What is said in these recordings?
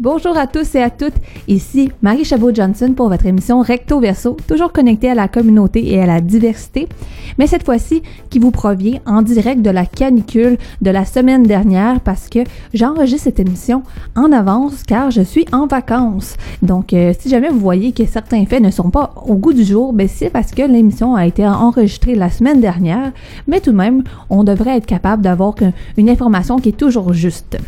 Bonjour à tous et à toutes. Ici Marie Chabot-Johnson pour votre émission Recto Verso, toujours connectée à la communauté et à la diversité, mais cette fois-ci qui vous provient en direct de la canicule de la semaine dernière parce que j'enregistre cette émission en avance car je suis en vacances. Donc, euh, si jamais vous voyez que certains faits ne sont pas au goût du jour, ben c'est parce que l'émission a été enregistrée la semaine dernière, mais tout de même, on devrait être capable d'avoir une information qui est toujours juste.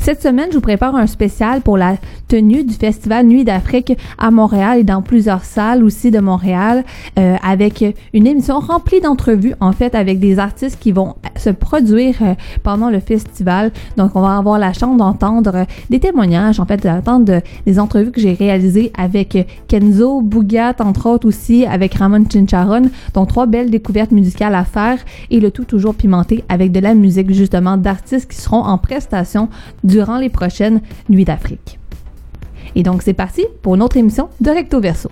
Cette semaine, je vous prépare un spécial pour la tenue du Festival Nuit d'Afrique à Montréal et dans plusieurs salles aussi de Montréal, euh, avec une émission remplie d'entrevues, en fait, avec des artistes qui vont se produire euh, pendant le festival. Donc, on va avoir la chance d'entendre des témoignages, en fait, d'entendre des entrevues que j'ai réalisées avec Kenzo Bougat, entre autres aussi, avec Ramon Chincharon. Donc, trois belles découvertes musicales à faire et le tout toujours pimenté avec de la musique, justement, d'artistes qui seront en prestation durant les prochaines Nuits d'Afrique. Et donc, c'est parti pour une autre émission de Recto Verso.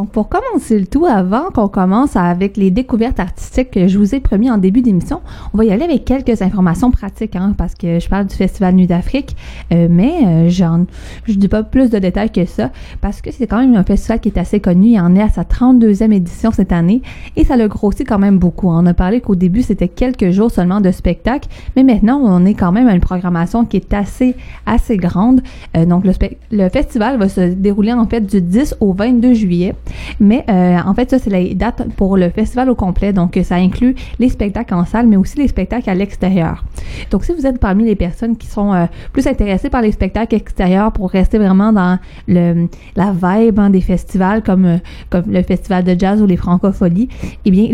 Donc, pour commencer le tout, avant qu'on commence avec les découvertes artistiques que je vous ai promis en début d'émission, on va y aller avec quelques informations pratiques, hein, parce que je parle du Festival Nuit d'Afrique, euh, mais euh, j'en, je dis pas plus de détails que ça, parce que c'est quand même un festival qui est assez connu. Il en est à sa 32e édition cette année, et ça le grossit quand même beaucoup. On a parlé qu'au début, c'était quelques jours seulement de spectacle, mais maintenant, on est quand même à une programmation qui est assez, assez grande. Euh, donc, le, le festival va se dérouler en fait du 10 au 22 juillet. Mais euh, en fait, ça, c'est la date pour le festival au complet. Donc, ça inclut les spectacles en salle, mais aussi les spectacles à l'extérieur. Donc, si vous êtes parmi les personnes qui sont euh, plus intéressées par les spectacles extérieurs pour rester vraiment dans le, la vibe hein, des festivals comme, euh, comme le festival de jazz ou les francopholies, eh bien,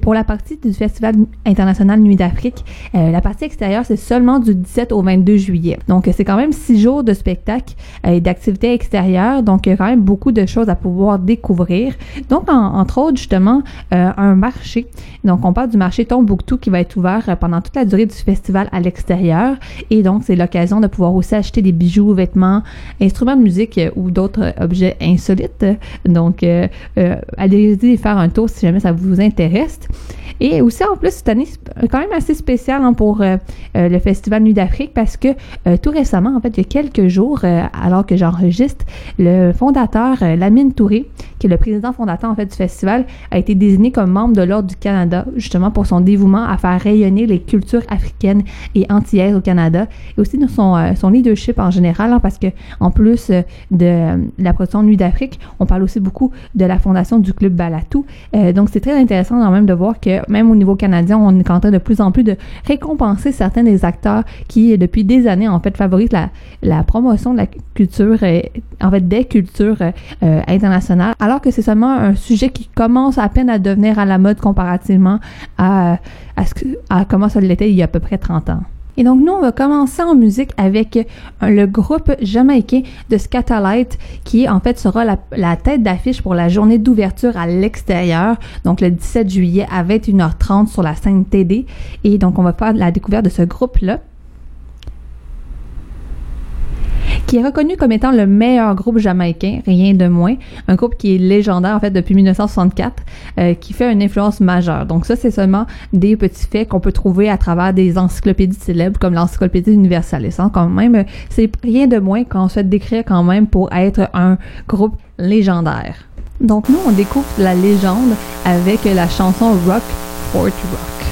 pour la partie du festival international Nuit d'Afrique, la partie extérieure, c'est seulement du 17 au 22 juillet. Donc, c'est quand même six jours de spectacles et d'activités extérieures. Donc, il y a quand même beaucoup de choses à pouvoir découvrir Donc, entre autres, justement, euh, un marché. Donc, on parle du marché Tombouctou qui va être ouvert euh, pendant toute la durée du festival à l'extérieur. Et donc, c'est l'occasion de pouvoir aussi acheter des bijoux, vêtements, instruments de musique euh, ou d'autres objets insolites. Donc, allez-y faire un tour si jamais ça vous intéresse. Et aussi, en plus, cette année, c'est quand même assez spécial hein, pour le Festival Nuit d'Afrique parce que tout récemment, en fait, il y a quelques jours, alors que j'enregistre, le fondateur Lamine Touré, le président fondateur en fait du festival, a été désigné comme membre de l'Ordre du Canada, justement pour son dévouement à faire rayonner les cultures africaines et antillaises au Canada, et aussi de son, euh, son leadership en général, hein, parce que en plus euh, de, la production Nuit d'Afrique, on parle aussi beaucoup de la fondation du Club Balatou. Euh, donc c'est très intéressant quand même de voir que même au niveau canadien, on est en train de plus en plus de récompenser certains des acteurs qui, depuis des années, en fait, favorisent la, la promotion de la culture, en fait, des cultures internationales. Alors que c'est seulement un sujet qui commence à peine à devenir à la mode comparativement à, ce que, à comment ça l'était il y a à peu près 30 ans. Et donc, nous, on va commencer en musique avec le groupe jamaïcain de Scatalight, qui en fait sera la, la tête d'affiche pour la journée d'ouverture à l'extérieur, donc le 17 juillet à 21h30 sur la scène TD. Et donc, on va faire la découverte de ce groupe-là. Qui est reconnu comme étant le meilleur groupe jamaïcain, rien de moins. Un groupe qui est légendaire, en fait, depuis 1964, euh, qui fait une influence majeure. Donc ça, c'est seulement des petits faits qu'on peut trouver à travers des encyclopédies célèbres comme l'encyclopédie universaliste. Hein. Quand même, c'est rien de moins qu'on souhaite décrire quand même pour être un groupe légendaire. Donc nous, on découvre la légende avec la chanson Rock Fort Rock.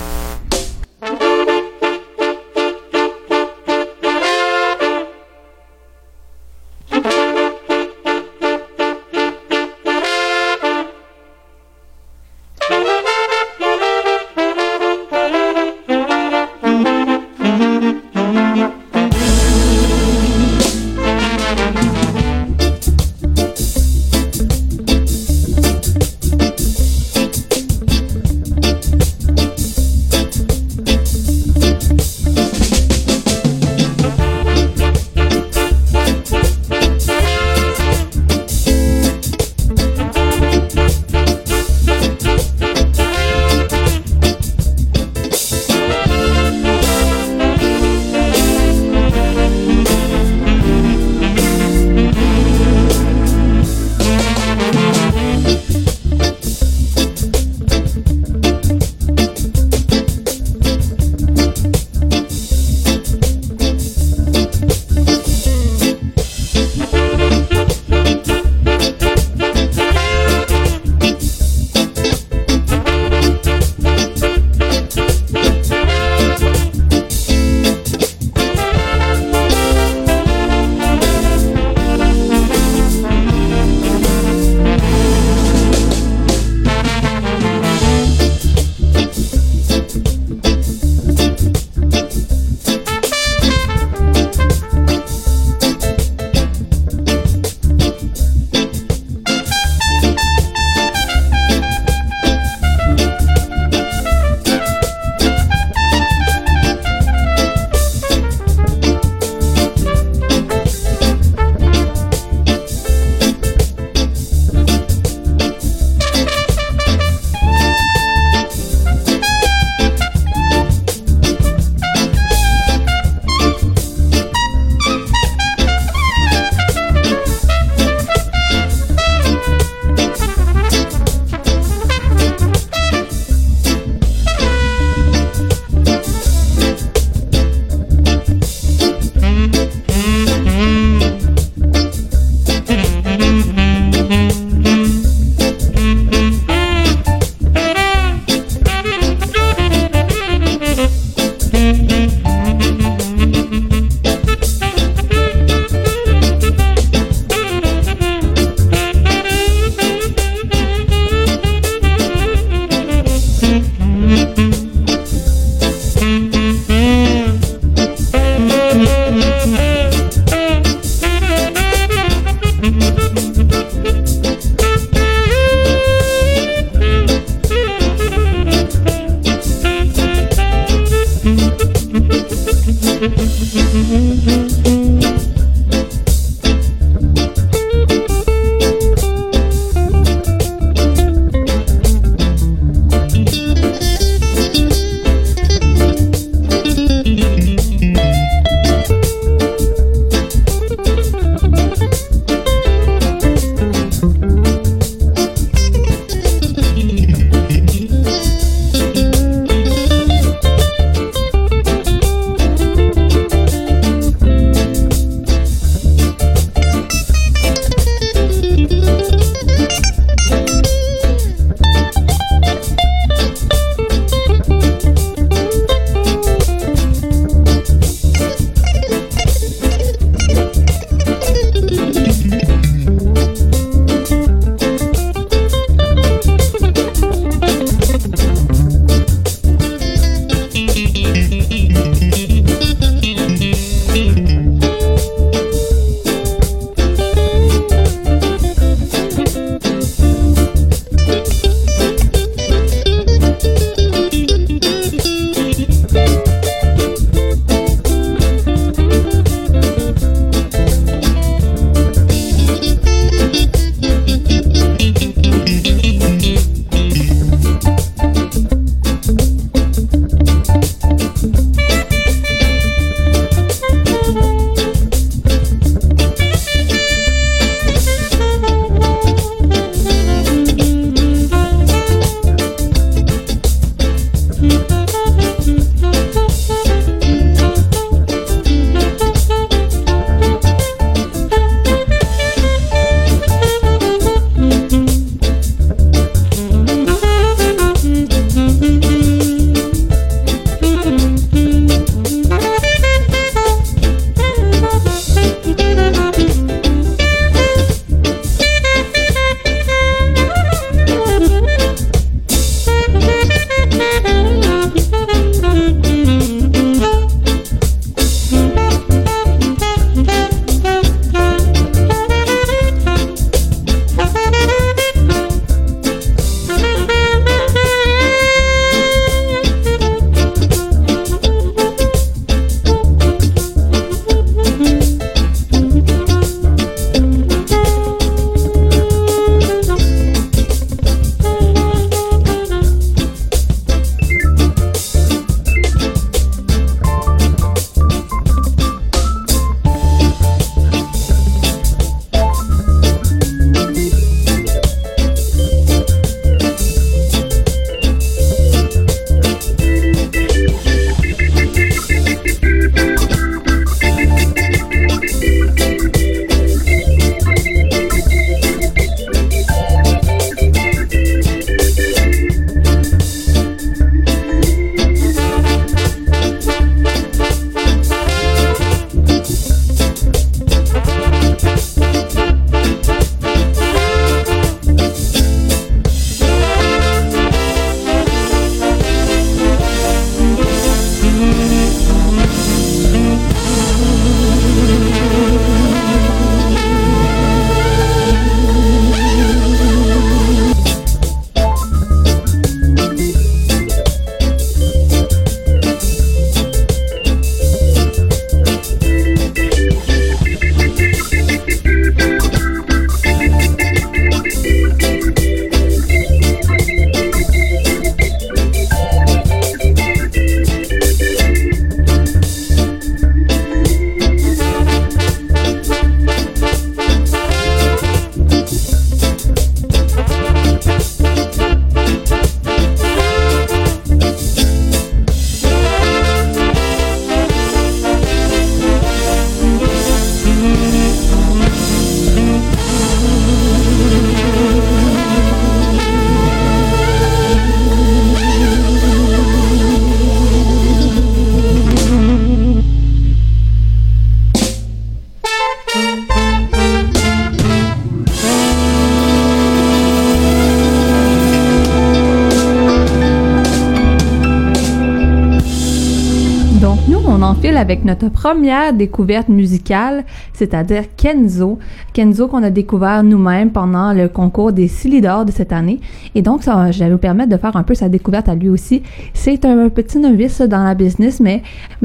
Avec notre première découverte musicale, c'est-à-dire Kenzo. Kenzo qu'on a découvert nous-mêmes pendant le concours des Silidor de cette année. Et donc, je vais vous permettre de faire un peu sa découverte à lui aussi. C'est un petit novice dans la business, mais,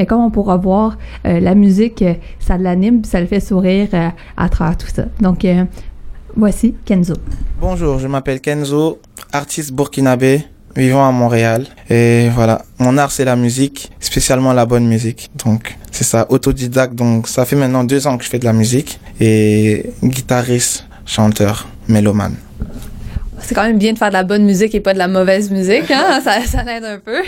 comme on pourra voir, euh, la musique, euh, ça l'anime, ça le fait sourire euh, à travers tout ça. Donc, voici Kenzo. Bonjour, je m'appelle Kenzo, artiste burkinabé vivant à Montréal. Et voilà, mon art c'est la musique, spécialement la bonne musique. Donc c'est ça, autodidacte. Donc ça fait maintenant deux ans que je fais de la musique et guitariste, chanteur, mélomane. C'est quand même bien de faire de la bonne musique et pas de la mauvaise musique, hein? ça, ça aide un peu.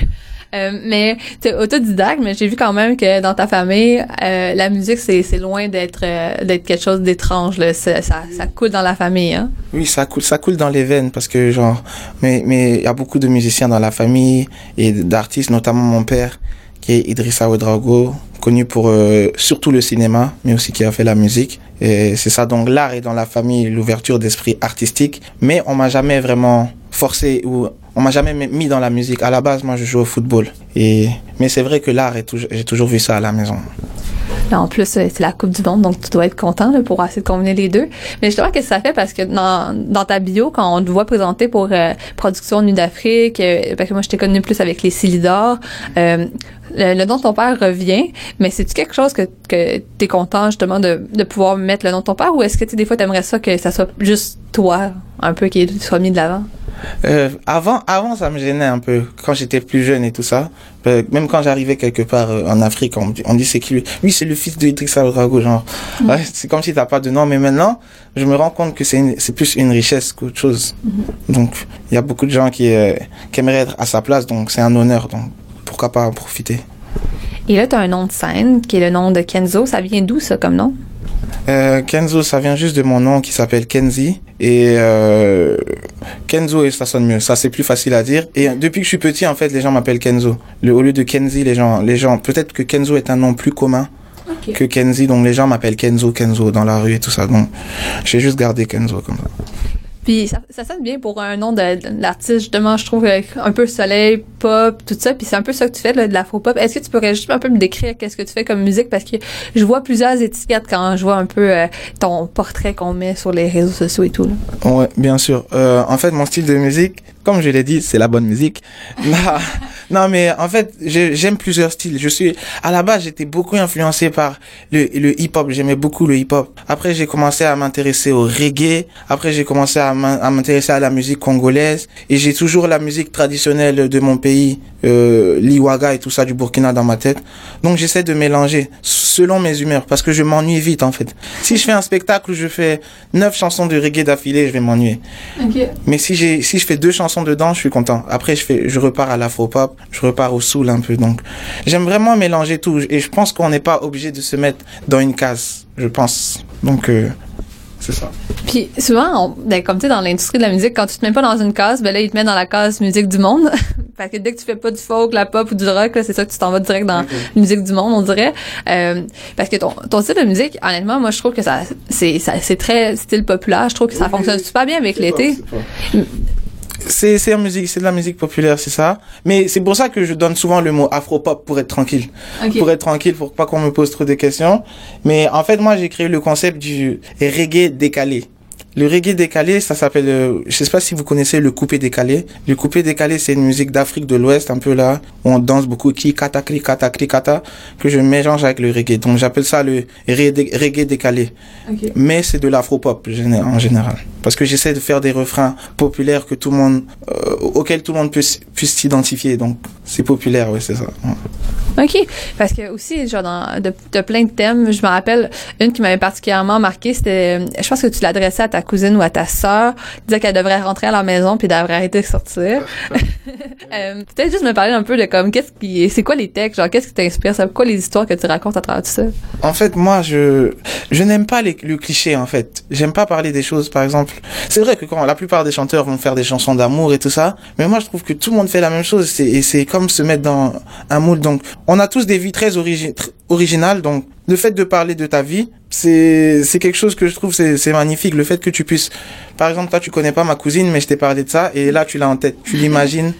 Euh, mais tu es autodidacte, mais j'ai vu quand même que dans ta famille, euh, la musique, c'est, loin d'être euh, d'être quelque chose d'étrange. Ça, ça, ça, coule dans la famille. Hein? Oui, ça coule, ça coule dans les veines parce que, genre, mais il y a beaucoup de musiciens dans la famille et d'artistes, notamment mon père, est Idrissa Ouedraogo, connu pour surtout le cinéma, mais aussi qui a fait la musique. Et c'est ça, donc l'art est dans la famille, l'ouverture d'esprit artistique, mais on m'a jamais vraiment forcé ou on m'a jamais mis dans la musique. À la base, moi, je joue au football. Et, mais c'est vrai que l'art, j'ai toujours vu ça à la maison. En plus, euh, c'est la Coupe du Monde, donc tu dois être content là, pour essayer de combiner les deux. Mais justement, qu'est-ce que ça fait? Parce que dans, dans ta bio, quand on te voit présenter pour euh, Production Nuit d'Afrique, euh, parce que moi, je t'ai connu plus avec les Silidor, euh, le, nom de ton père revient, mais c'est-tu quelque chose que, que tu es content justement de, de pouvoir mettre le nom de ton père ou est-ce que tu des fois tu aimerais ça que ça soit juste toi, un peu, qui soit mis de l'avant? Euh, avant, avant, ça me gênait un peu quand j'étais plus jeune et tout ça. Euh, même quand j'arrivais quelque part euh, en Afrique, on, on dit c'est qui lui? Oui, c'est le fils de Idriss Rago, genre. Mm. Ouais, c'est comme si t'as pas de nom, mais maintenant, je me rends compte que c'est c'est plus une richesse qu'autre chose. Mm-hmm. Donc, il y a beaucoup de gens qui, qui aimeraient être à sa place, donc c'est un honneur. Donc, pourquoi pas en profiter? Et là, tu as un nom de scène qui est le nom de Kenzo. Ça vient d'où, ça, comme nom? Euh, Kenzo, ça vient juste de mon nom qui s'appelle Kenzi. Et euh, Kenzo, et ça sonne mieux. Ça, c'est plus facile à dire. Et depuis que je suis petit, en fait, les gens m'appellent Kenzo. Le, au lieu de Kenzi, les gens, les gens, peut-être que Kenzo est un nom plus commun okay. que Kenzi. Donc les gens m'appellent Kenzo, Kenzo dans la rue et tout ça. Donc j'ai juste gardé Kenzo comme ça. Puis ça, ça sonne bien pour un nom de, justement, je trouve un peu soleil, pop, tout ça. Puis c'est un peu ça que tu fais, là, de l'afro-pop. Est-ce que tu pourrais juste un peu me décrire qu'est-ce que tu fais comme musique? Parce que je vois plusieurs étiquettes quand je vois un peu euh, ton portrait qu'on met sur les réseaux sociaux et tout. Là. Ouais, bien sûr. Euh, en fait, mon style de musique, comme je l'ai dit, c'est la bonne musique. non, mais en fait, j'aime plusieurs styles. Je suis, à la base, j'étais beaucoup influencé par le, le hip-hop. J'aimais beaucoup le hip-hop. Après, j'ai commencé à m'intéresser au reggae. Après, j'ai commencé à m'intéresser à la musique congolaise. Et j'ai toujours la musique traditionnelle de mon pays, euh, l'iwaga et tout ça du Burkina dans ma tête. Donc, j'essaie de mélanger selon mes humeurs parce que je m'ennuie vite, en fait. Si je fais un spectacle où je fais neuf chansons de reggae d'affilée, je vais m'ennuyer. Okay. Mais si j'ai, si je fais deux chansons dedans, je suis content. Après, je fais, je repars à l'afro-pop, je repars au soul un peu. Donc, j'aime vraiment mélanger tout. Et je pense qu'on n'est pas obligé de se mettre dans une case, je pense. Donc, euh, c'est ça. Puis souvent, on, ben, comme tu sais, dans l'industrie de la musique, quand tu te mets pas dans une case, ben là, ils te mettent dans la case musique du monde. Parce que dès que tu fais pas du folk, la pop ou du rock, c'est ça que tu t'en vas direct dans okay. la musique du monde, on dirait. Euh, parce que ton, ton style de musique, honnêtement, moi, je trouve que ça, c'est, ça, c'est très style populaire. Je trouve que ça fonctionne super bien avec l'été. C'est c'est musique, c'est de la musique populaire, c'est ça. Mais c'est pour ça que je donne souvent le mot afro-pop pour être tranquille. Okay. Pour être tranquille, pour pas qu'on me pose trop de questions. Mais en fait, moi, j'ai créé le concept du reggae décalé. Le reggae décalé, ça s'appelle, euh, je sais pas si vous connaissez le coupé décalé. Le coupé décalé, c'est une musique d'Afrique de l'Ouest, un peu là, où on danse beaucoup, qui kata, kri, kata, kri, kata, que je mélange avec le reggae. Donc j'appelle ça le reggae décalé. Okay. Mais c'est de l'afro-pop en général. Parce que j'essaie de faire des refrains populaires que tout le monde, euh, auxquels tout le monde puisse, puisse s'identifier. Donc c'est populaire, oui, c'est ça. Ouais. OK. Parce que aussi, genre, dans, de, de plein de thèmes, je me rappelle, une qui m'avait particulièrement marqué, c'était, je pense que tu l'adressais à ta cousine ou à ta sœur, disait qu'elle devrait rentrer à la maison puis devrait arrêter de sortir. euh, Peut-être juste me parler un peu de comme, qu'est-ce qui, c'est quoi les textes, genre, qu'est-ce qui t'inspire, c'est quoi les histoires que tu racontes à travers tout ça? En fait, moi, je, je n'aime pas les, le cliché, en fait. J'aime pas parler des choses, par exemple. C'est vrai que quand la plupart des chanteurs vont faire des chansons d'amour et tout ça, mais moi, je trouve que tout le monde fait la même chose, et c'est comme se mettre dans un moule. Donc, on a tous des vies très origi originales, donc, le fait de parler de ta vie, c'est c'est quelque chose que je trouve c'est c'est magnifique le fait que tu puisses par exemple toi tu connais pas ma cousine mais je t'ai parlé de ça et là tu l'as en tête. Tu l'imagines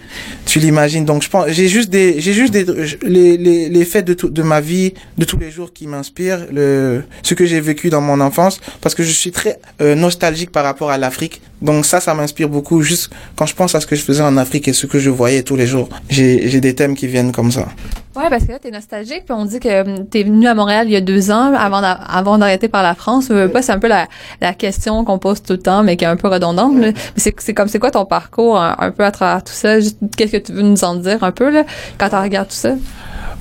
tu l'imagines. Donc je pense j'ai juste des j'ai juste des les les les faits de tout, de ma vie de tous les jours qui m'inspirent le ce que j'ai vécu dans mon enfance parce que je suis très euh, nostalgique par rapport à l'Afrique donc ça ça m'inspire beaucoup juste quand je pense à ce que je faisais en Afrique et ce que je voyais tous les jours j'ai des thèmes qui viennent comme ça ouais parce que là t'es nostalgique puis on dit que t'es venu à Montréal il y a deux ans avant d'arrêter par la France. Euh, pas, c'est un peu la, la question qu'on pose tout le temps, mais qui est un peu redondante. Mais c'est, c'est comme, c'est quoi ton parcours un, un, peu à travers tout ça? Qu'est-ce que tu veux nous en dire un peu, là, quand tu regardes tout ça?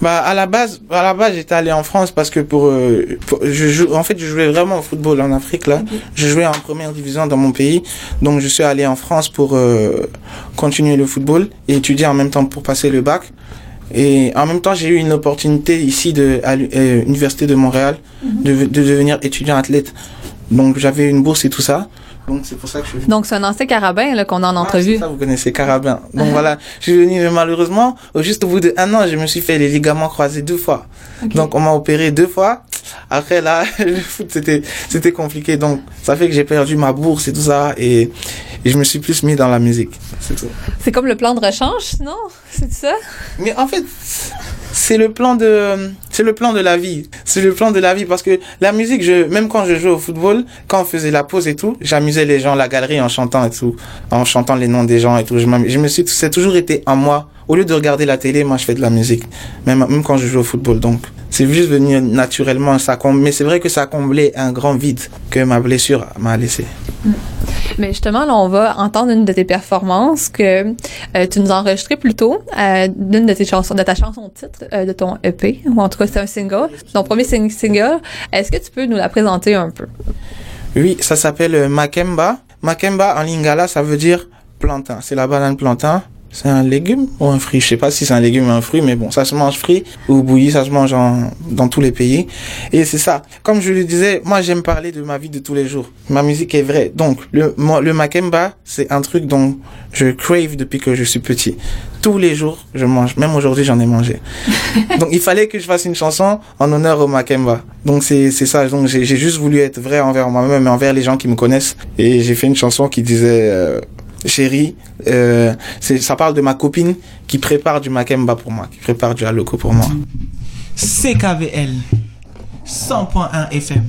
Bah à la base, à la base j'étais allé en France parce que pour, euh, pour, je joue, en fait je jouais vraiment au football en Afrique là. Okay. Je jouais en première division dans mon pays, donc je suis allé en France pour euh, continuer le football et étudier en même temps pour passer le bac. Et en même temps, j'ai eu une opportunité ici de, à l'Université de Montréal mm -hmm. de, de, devenir étudiant athlète. Donc j'avais une bourse et tout ça. Donc c'est pour ça que je suis venu. Donc c'est un ancien carabin là qu'on a en entrevue. Ah, ça, vous connaissez carabin. Donc voilà, je suis venu mais malheureusement, juste au bout d'un an, je me suis fait les ligaments croisés deux fois. Okay. Donc on m'a opéré deux fois. Après là, le foot c'était c'était compliqué. Donc ça fait que j'ai perdu ma bourse et tout ça et et je me suis plus mis dans la musique. C'est tout. C'est comme le plan de rechange, non? C'est ça? Mais en fait, c'est le plan de, c'est le plan de la vie. C'est le plan de la vie parce que la musique, je, même quand je jouais au football, quand on faisait la pause et tout, j'amusais les gens, la galerie en chantant et tout, en chantant les noms des gens et tout. Je, je me suis, c'est toujours été en moi. Au lieu de regarder la télé, moi, je fais de la musique. Même, même quand je joue au football. Donc, c'est juste venu naturellement. Ça mais c'est vrai que ça a comblé un grand vide que ma blessure m'a laissé. Mm. Mais justement, là, on va entendre une de tes performances que euh, tu nous as enregistré plus tôt, euh, d'une de tes chansons, de ta chanson titre euh, de ton EP, ou en tout cas c'est un single, ton premier single. Est-ce que tu peux nous la présenter un peu? Oui, ça s'appelle Makemba. Makemba en lingala, ça veut dire plantain. C'est la banane plantain. C'est un légume ou un fruit? Je sais pas si c'est un légume ou un fruit, mais bon, ça se mange frit ou bouilli, ça se mange dans tous les pays. Et c'est ça. Comme je le disais, moi j'aime parler de ma vie de tous les jours. Ma musique est vraie. Donc le le makemba, c'est un truc dont je crave depuis que je suis petit. Tous les jours, je mange. Même aujourd'hui, j'en ai mangé. Donc il fallait que je fasse une chanson en honneur au makemba. Donc c'est c'est ça. Donc j'ai juste voulu être vrai envers moi-même et envers les gens qui me connaissent. Et j'ai fait une chanson qui disait euh, chérie, euh, ça parle de ma copine qui prépare du Makemba pour moi, qui prépare du Aloco pour moi. CKVL 100.1 FM.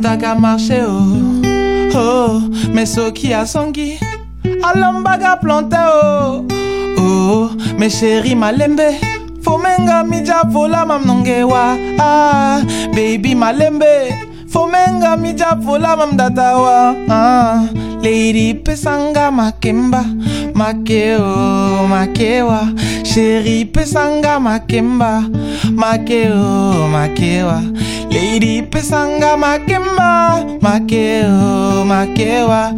Daga marché oh oh mais qui a songi alombaga planté oh oh mais chéri malembe fomenga mija vola mamnongewa ah baby malembe fomenga mija vola mamdatawa ah lady pesanga makemba makeo makewa. Chéri pesanga makemba makeo makewa. Lady pesanga makemba Makeo makewa.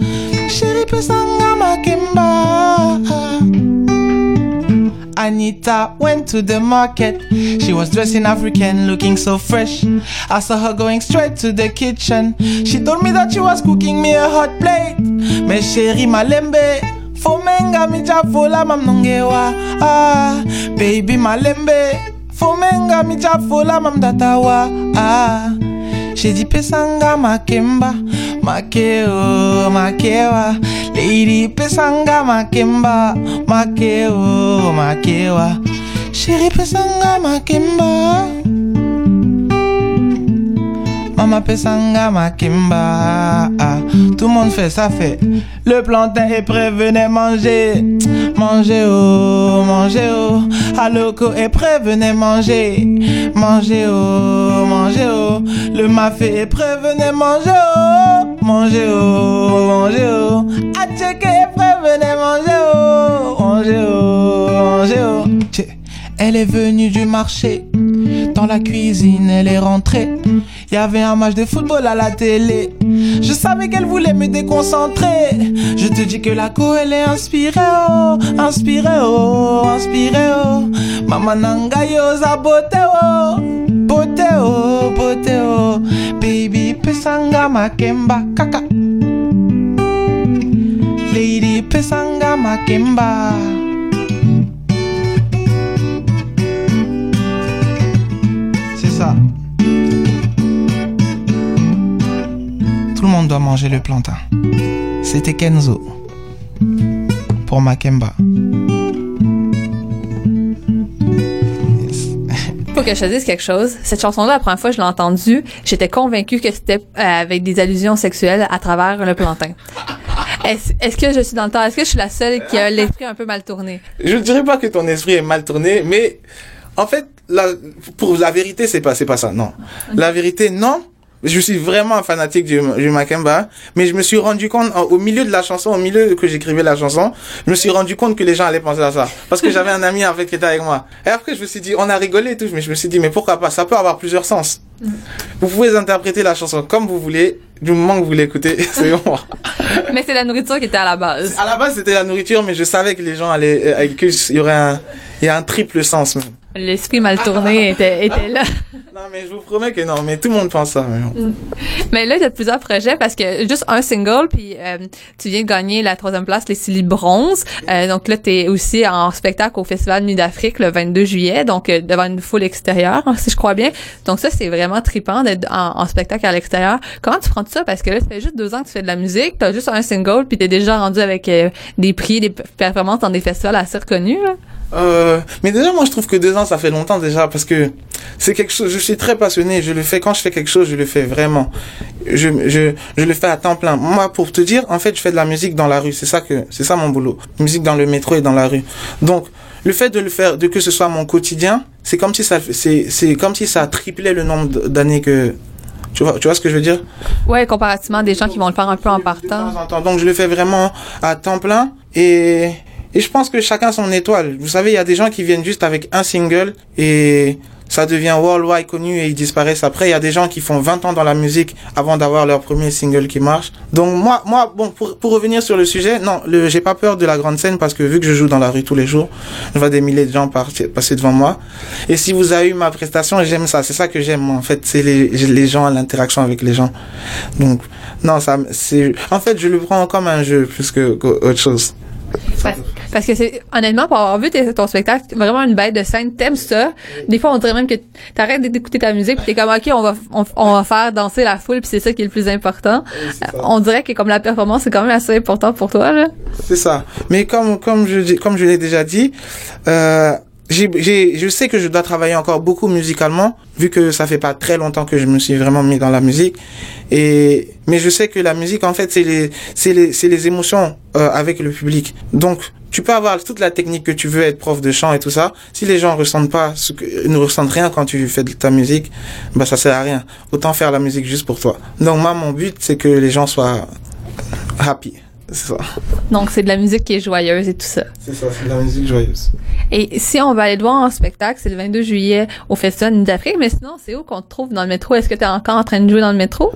Chérie pesanga makemba Anita went to the market. She was dressed in African, looking so fresh. I saw her going straight to the kitchen. She told me that she was cooking me a hot plate. Mais chérie malembe, fomenga mi jafola mamnongewa. Ah, baby malembe. fomenga michafula mamdatawa ah. Shedi pesanga makemba makeo makewa. Lady pesanga makemba makeo makewa. Chérie pesanga makemba Mama pesanga makimba. Tout le monde fait, ça fait. Le plantain est prêt, venez manger. Manger oh, manger oh. Aloko est prêt, venez manger. Manger oh, manger oh. Le mafé est prêt, venez manger oh. Manger oh, manger oh. Atcheke est prêt, venez manger oh. Manger oh, manger oh. Elle est venue du marché. Dans la cuisine, elle est rentrée. Y avait un match de football à la télé. Je savais qu'elle voulait me déconcentrer. Je te dis que la co, elle est inspirée, oh, inspirée, oh, inspirée, oh. Mama nangayo za beauté, oh, beauté, oh, oh. Baby, pesanga makemba, kaka. Lady, pesanga makemba. Doit manger le plantain. C'était Kenzo pour Makemba. Faut que je te dise quelque chose. Cette chanson-là, la première fois que je l'ai entendue, j'étais convaincue que c'était euh, avec des allusions sexuelles à travers le plantain. Est-ce que je suis dans le temps? Est-ce que je suis la seule qui a l'esprit un peu mal tourné? Je ne dirais pas que ton esprit est mal tourné, mais en fait, la, pour la vérité, c'est pas, c'est pas ça, non. La vérité, non, je suis vraiment un fanatique du, du Makemba, mais je me suis rendu compte au milieu de la chanson, au milieu que j'écrivais la chanson, je me suis rendu compte que les gens allaient penser à ça. Parce que j'avais un ami fait qui était avec moi. Et après, je me suis dit, on a rigolé et tout, mais je me suis dit, mais pourquoi pas? Ça peut avoir plusieurs sens. Vous pouvez interpréter la chanson comme vous voulez, du moment que vous l'écoutez, c'est bon. mais c'est la nourriture qui était à la base. À la base, c'était la nourriture, mais je savais que les gens allaient, euh, qu'il y aurait un, il y a un triple sens même. L'esprit mal tourné était, était là. Non, mais je vous promets que non, mais tout le monde pense ça. Mais, mm. mais là, il y a plusieurs projets parce que juste un single, puis euh, tu viens de gagner la troisième place, les Silly Bronze. Euh, donc là, tu es aussi en spectacle au Festival Nuit d'Afrique le 22 juillet, donc euh, devant une foule extérieure, si je crois bien. Donc ça, c'est vraiment trippant d'être en, spectacle à l'extérieur. Comment tu prends tout ça? Parce que là, ça fait juste deux ans que tu fais de la musique, tu as juste un single, puis tu es déjà rendu avec des prix, des performances dans des festivals assez reconnus. Là. Euh, mais déjà, moi, je trouve que deux ans, ça fait longtemps déjà, parce que c'est quelque chose. Je suis très passionné. Je le fais quand je fais quelque chose, je le fais vraiment. Je, je, je le fais à temps plein. Moi, pour te dire, en fait, je fais de la musique dans la rue. C'est ça que, c'est ça mon boulot. Musique dans le métro et dans la rue. Donc, le fait de le faire, de que ce soit mon quotidien, c'est comme si ça, c'est, c'est comme si ça triplait le nombre d'années que tu vois, tu vois ce que je veux dire? Ouais, comparativement à des gens qui vont le faire un peu en partant. Donc je le fais vraiment à temps plein et et je pense que chacun son étoile. Vous savez, il y a des gens qui viennent juste avec un single et ça devient worldwide connu et ils disparaissent après. Il y a des gens qui font 20 ans dans la musique avant d'avoir leur premier single qui marche. Donc moi, moi, bon, pour, pour revenir sur le sujet, non, le, j'ai pas peur de la grande scène parce que vu que je joue dans la rue tous les jours, je vois des milliers de gens passer devant moi. Et si vous avez eu ma prestation, j'aime ça. C'est ça que j'aime en fait, c'est les, les gens, l'interaction avec les gens. Donc non, ça, c'est, en fait, je le prends comme un jeu plus que autre chose. Parce, que c'est honnêtement pour avoir vu ton spectacle, vraiment une bête de scène, t'aimes ça. Des fois on dirait même que t'arrêtes d'écouter ta musique, puis t'es comme ok on va on, va faire danser la foule, puis c'est ça qui est le plus important. on dirait que comme la performance c'est quand même assez important pour toi là. C'est ça. Mais comme comme je comme je l'ai déjà dit. Euh, j'ai, je sais que je dois travailler encore beaucoup musicalement, vu que ça fait pas très longtemps que je me suis vraiment mis dans la musique. Et mais je sais que la musique, en fait, c'est les, c'est les, c'est les émotions euh, avec le public. Donc, tu peux avoir toute la technique que tu veux, être prof de chant et tout ça. Si les gens ressentent pas, ce que, ne ressentent rien quand tu fais de ta musique, bah ça sert à rien. Autant faire la musique juste pour toi. Donc moi, mon but, c'est que les gens soient happy. C'est ça. Donc, c'est de la musique qui est joyeuse et tout ça. C'est ça, c'est de la musique joyeuse. Et si on va aller te voir en spectacle, c'est le 22 juillet au Festival d'Afrique, mais sinon, c'est où qu'on te trouve dans le métro? Est-ce que tu es encore en train de jouer dans le métro?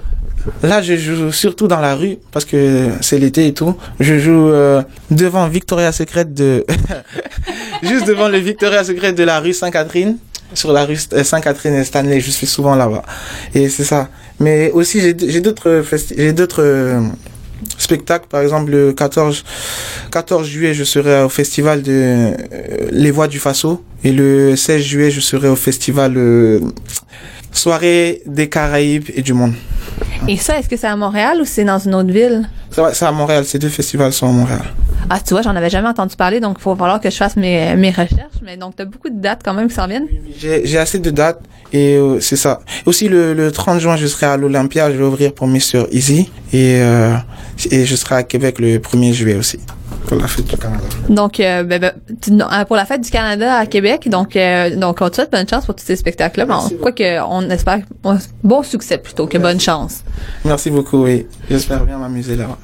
Là, je joue surtout dans la rue parce que c'est l'été et tout. Je joue euh, devant Victoria Secret de... Juste devant le Victoria Secret de la rue Sainte-Catherine. Sur la rue Sainte-Catherine et Stanley, je suis souvent là-bas. Et c'est ça. Mais aussi, j'ai d'autres j'ai d'autres euh, spectacle. Par exemple, le 14, 14 juillet, je serai au festival de euh, Les Voix du Faso. Et le 16 juillet, je serai au festival euh, Soirée des Caraïbes et du Monde. Et ça, est-ce que c'est à Montréal ou c'est dans une autre ville? C'est à Montréal. Ces deux festivals sont à Montréal. Ah, tu vois, j'en avais jamais entendu parler, donc il faut falloir que je fasse mes, mes recherches. Mais donc, tu as beaucoup de dates quand même qui s'en viennent? J'ai assez de dates et euh, c'est ça. Aussi, le, le 30 juin, je serai à l'Olympia. Je vais ouvrir pour Miss Easy. Et, euh, et je serai à Québec le 1er juillet aussi pour la fête du Canada. Donc, euh, ben, ben euh, pour la fête du Canada à Québec, donc, euh, donc on te souhaite bonne chance pour tous ces spectacles-là. Bon, quoi que, on espère bon succès plutôt que bonne chance. Merci beaucoup, oui. J'espère bien m'amuser là-bas.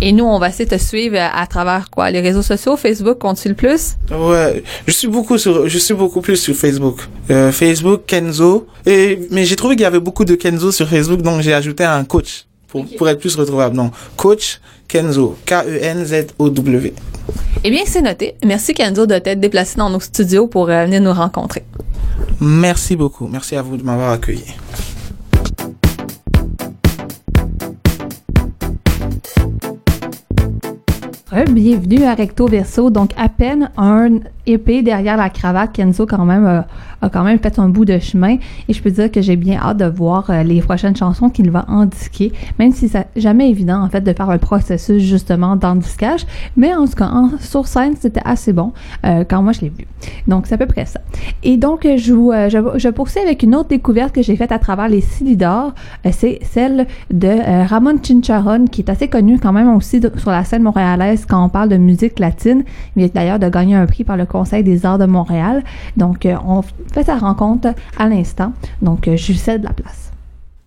Et nous, on va essayer de te suivre à travers quoi? Les réseaux sociaux, Facebook, compte-tu le plus? Ouais, je suis beaucoup sur, je suis beaucoup plus sur Facebook. Euh, Facebook, Kenzo. Et mais j'ai trouvé qu'il y avait beaucoup de Kenzo sur Facebook, donc j'ai ajouté un coach pour, pour être plus retrouvable. Non, coach Kenzo, K-E-N-Z-O-W. Eh bien, c'est noté. Merci Kenzo de t'être déplacé dans nos studios pour euh, venir nous rencontrer. Merci beaucoup. Merci à vous de m'avoir accueilli. Bienvenue à Recto Verso. Donc, à peine un épée derrière la cravate, Kenzo quand même euh, a quand même fait un bout de chemin et je peux dire que j'ai bien hâte de voir euh, les prochaines chansons qu'il va indiquer, même si c'est jamais évident en fait de faire un processus justement d'endisquage, mais en tout cas en, sur scène c'était assez bon euh, quand moi je l'ai vu. Donc c'est à peu près ça. Et donc je, je, poursuis avec une autre découverte que j'ai faite à travers les Silidor, c'est celle de Ramon Chincharon qui est assez connu quand même aussi sur la scène montréalaise quand on parle de musique latine. Il vient d'ailleurs de gagner un prix par le Conseil des arts de Montréal. Donc, euh, on fait sa rencontre à l'instant. Donc, euh, je lui cède la place.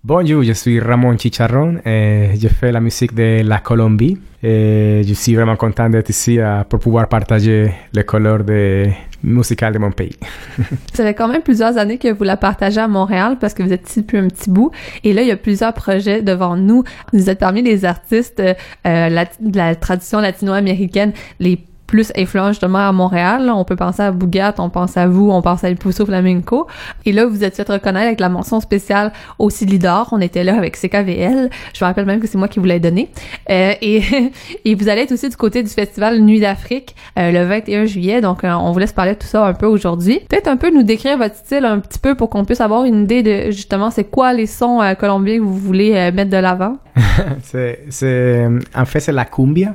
Bonjour, je suis Ramon Chicharron et je fais la musique de la Colombie. Et je suis vraiment content d'être ici euh, pour pouvoir partager les couleurs de musicales de mon pays. Ça fait quand même plusieurs années que vous la partagez à Montréal parce que vous êtes ici depuis un petit bout. Et là, il y a plusieurs projets devant nous. Vous êtes parmi les artistes euh, la, de la tradition latino-américaine les plus influent justement à Montréal. On peut penser à Bougat, on pense à vous, on pense à El Flamenco. Et là, vous êtes fait reconnaître avec la mention spéciale au Lidor. On était là avec CKVL. Je me rappelle même que c'est moi qui vous l'ai donné. Euh, et, et vous allez être aussi du côté du festival Nuit d'Afrique euh, le 21 juillet. Donc, euh, on vous laisse parler de tout ça un peu aujourd'hui. Peut-être un peu nous décrire votre style un petit peu pour qu'on puisse avoir une idée de justement c'est quoi les sons colombiens que vous voulez mettre de l'avant? c'est, en fait, c'est la cumbia.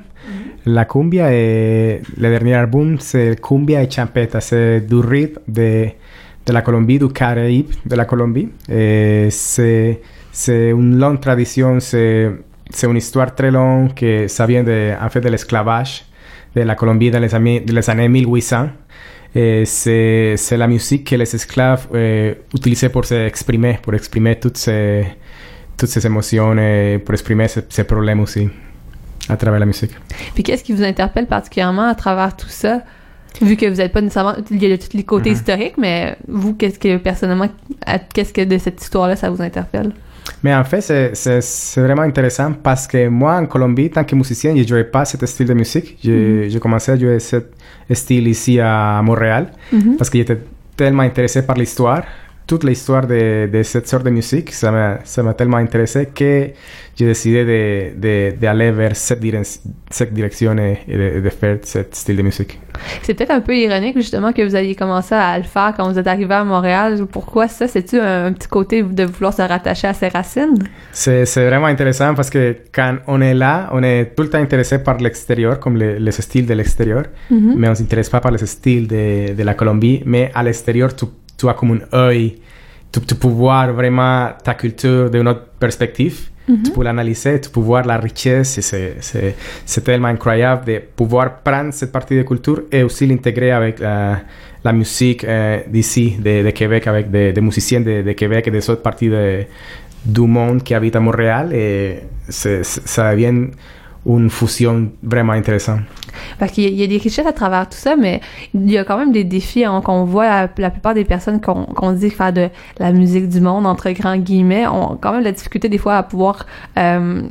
La cumbia est le dernier album, c'est cumbia et champeta, c'est du rythme de, de la Colombie, du Caraïbe de la Colombie. C'est une longue tradition, c'est une histoire très longue que ça de, en fait de l'esclavage de la Colombie dans les années, les années 1800. c'est la musique que les esclaves euh, utilisaient pour s'exprimer, pour exprimer toutes ces, toutes ces à travers la musique. Puis qu'est-ce qui vous interpelle particulièrement à travers tout ça? Vu que vous n'êtes pas nécessairement. Il y a tous les côtés mhm. historiques, mais vous, qu'est-ce que personnellement, qu'est-ce que de cette histoire-là, ça vous interpelle? Mais en fait, c'est vraiment intéressant parce que moi, en Colombie, tant que musicien, je ne jouais pas ce style de musique. J'ai mhm. commencé à jouer ce style ici à Montréal mhm. parce que j'étais tellement intéressé par l'histoire toute l'histoire de, de, cette sorte de musique, ça m'a tellement intéressé que j'ai décidé de, de, de, vers cette, cette direction et de, de, faire ce style de musique. C'est peut-être un peu ironique justement que vous ayez commencé à le faire quand vous êtes arrivé à Montréal. Pourquoi ça? C'est-tu un, petit côté de vouloir se rattacher à ses racines? C'est vraiment intéressant parce que quand on est là, on est tout le temps intéressé par l'extérieur, comme les, les, styles de l'extérieur, mm-hmm. mais on ne s'intéresse pas par les styles de, de la Colombie. Mais à l'extérieur, tu tu as comme un œil, tu, peux voir vraiment ta culture d'une autre perspective. Mhm. Tu peux l'analyser, tu peux voir la richesse. C'est tellement incroyable de pouvoir prendre cette partie de culture et aussi l'intégrer avec la musique euh, d'ici, de, Québec, avec des, musiciens de, Québec et des autres parties du monde qui habitent à Montréal. Et ça devient une fusion vraiment intéressante. Parce qu'il y, a des richesses à travers tout ça, mais il y a quand même des défis hein, qu'on voit. La, la, plupart des personnes qu'on dit faire de la musique du monde, entre grands guillemets, ont quand même la difficulté des fois à pouvoir euh,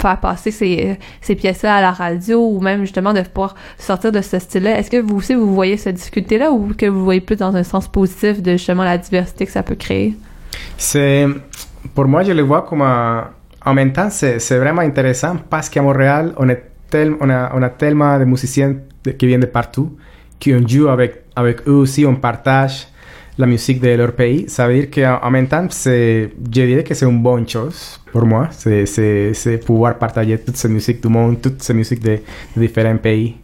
faire passer ces, ces pièces-là à la radio ou même justement de pouvoir sortir de ce style-là. Est-ce que vous aussi, vous voyez cette difficulté-là ou que vous voyez plus dans un sens positif de justement la diversité que ça peut créer? C'est... Pour moi, je le vois comme un en même temps, c'est vraiment intéressant parce qu'à Montréal, on, est tel, on, a, on a tellement de musiciens qui viennent de partout, qui ont joue avec, avec eux aussi, on partage la musique de leur pays. Ça veut dire qu'en même temps, je dirais que c'est une bonne chose pour moi. C'est pouvoir partager toute cette musique du monde, toute cette musique de, de différents pays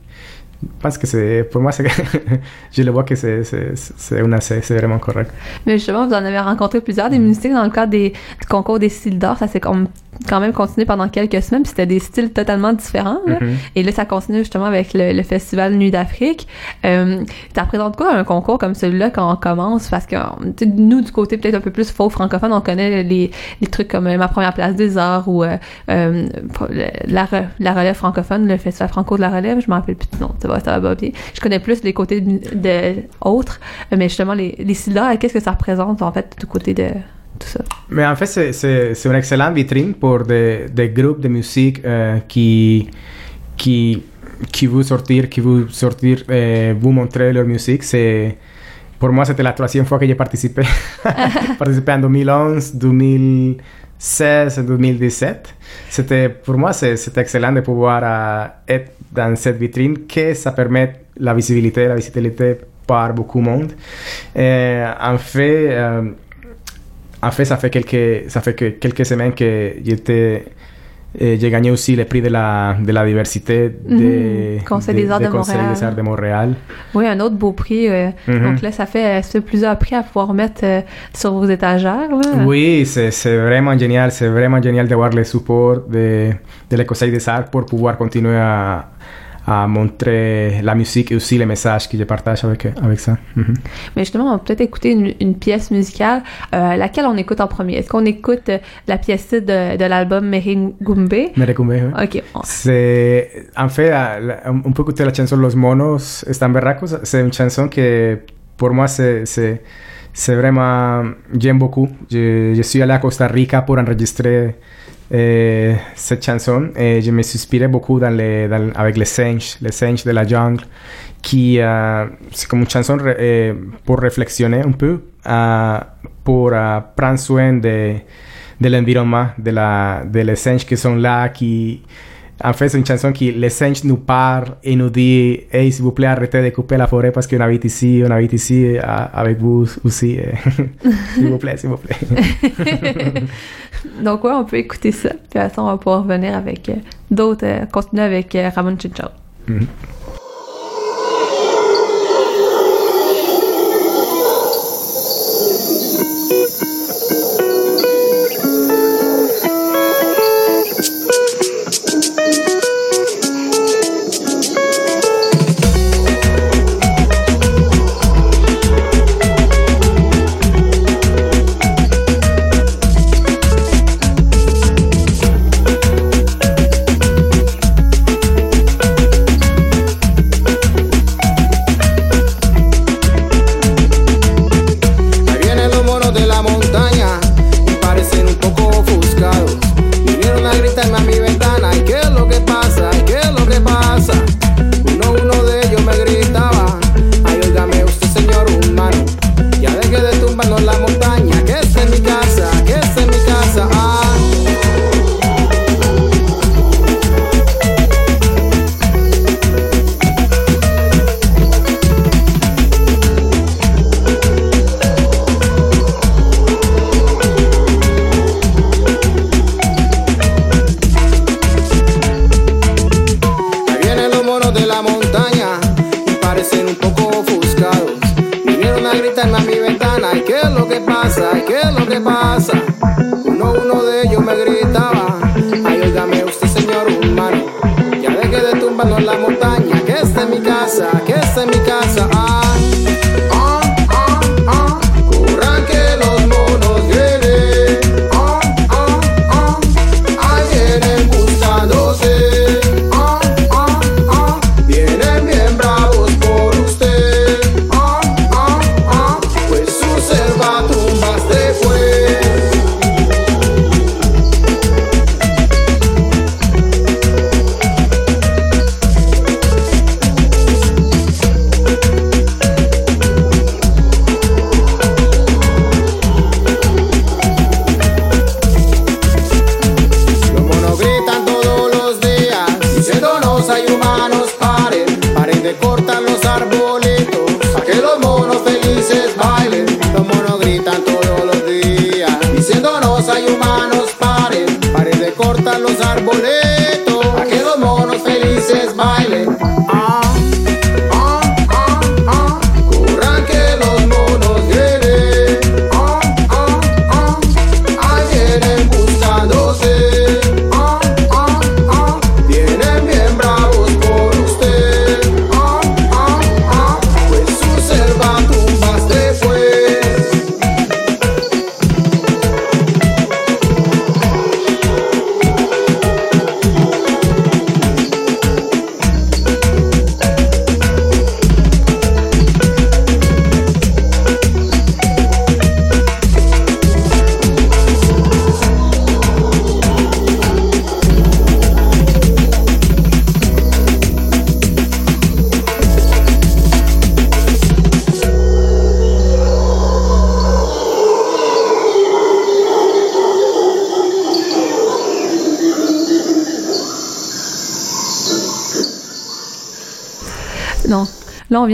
parce que c'est pour moi je le vois que c'est vraiment correct mais justement vous en avez rencontré plusieurs des musiciens dans le cadre des du concours des styles d'or ça s'est comme quand même continué pendant quelques semaines, puis c'était des styles totalement différents. Mm-hmm. Et là, ça continue justement avec le, festival Nuit d'Afrique. Euh, ça représente quoi un concours comme celui-là quand on commence? Parce que nous, du côté peut-être un peu plus faux francophone, on connaît les, les trucs comme euh, Ma première place des arts ou euh, euh la, la relève francophone, le festival franco de la relève, je m'en rappelle plus non, ça va, ça va bien. Je connais plus les côtés de, autres, mais justement, les, les qu'est-ce que ça représente en fait du côté de mais en fait, c'est une excellente vitrine pour des, des groupes de musique euh, qui, qui, qui veulent sortir, qui veulent sortir, euh, vous montrer leur musique. C'est, pour moi, c'était la troisième fois que j'ai participé. participé en 2011, 2016 et 2017. C'était, pour moi, c'est excellent de pouvoir euh, être dans cette vitrine que ça permet la visibilité, la visibilité par beaucoup de monde. en fait, en fait, ça fait quelques, ça fait que quelques semaines que j'étais eh, j'ai gagné aussi le prix de la, de la diversité du Conseil des Arts de, Montréal. de Montréal. Oui, un autre beau prix. Euh, mhm. Donc là, ça fait, ça fait, plusieurs prix à pouvoir mettre euh, sur vos étagères. Oui, c'est vraiment génial. C'est vraiment génial d'avoir le support de, de le Conseil des Arts pour pouvoir continuer à, à montrer la musique et aussi les messages que je partage avec, avec ça. Mhm. Mais justement, on va peut-être écouter une, une, pièce musicale. Euh, laquelle on écoute en premier? Est-ce qu'on écoute euh, la pièce de, de l'album Merengumbe? Merengumbe, oui. OK. C'est, en fait, on peut écouter la chanson Los Monos Están Berracos. C'est une chanson que, pour moi, c'est c'est vraiment, j'aime beaucoup. Je, je, suis allé à Costa Rica pour enregistrer euh, cette chanson et je me inspiré beaucoup dans les, dans, avec les de la jungle, qui uh, c'est comme une chanson euh, pour un peu, pour prendre soin de, de l'environnement, de, la, de les singes qui en fait, c'est une chanson qui, les singes nous parlent et nous disent Hey, s'il vous plaît, arrêtez de couper la forêt parce qu'on habite ici, on habite ici euh, avec vous aussi. s'il vous plaît, s'il vous plaît. Donc, ouais, on peut écouter ça. Puis, à ça, on va pouvoir revenir avec euh, d'autres, euh, continuer avec euh, Ramon Chinchal. Mhm.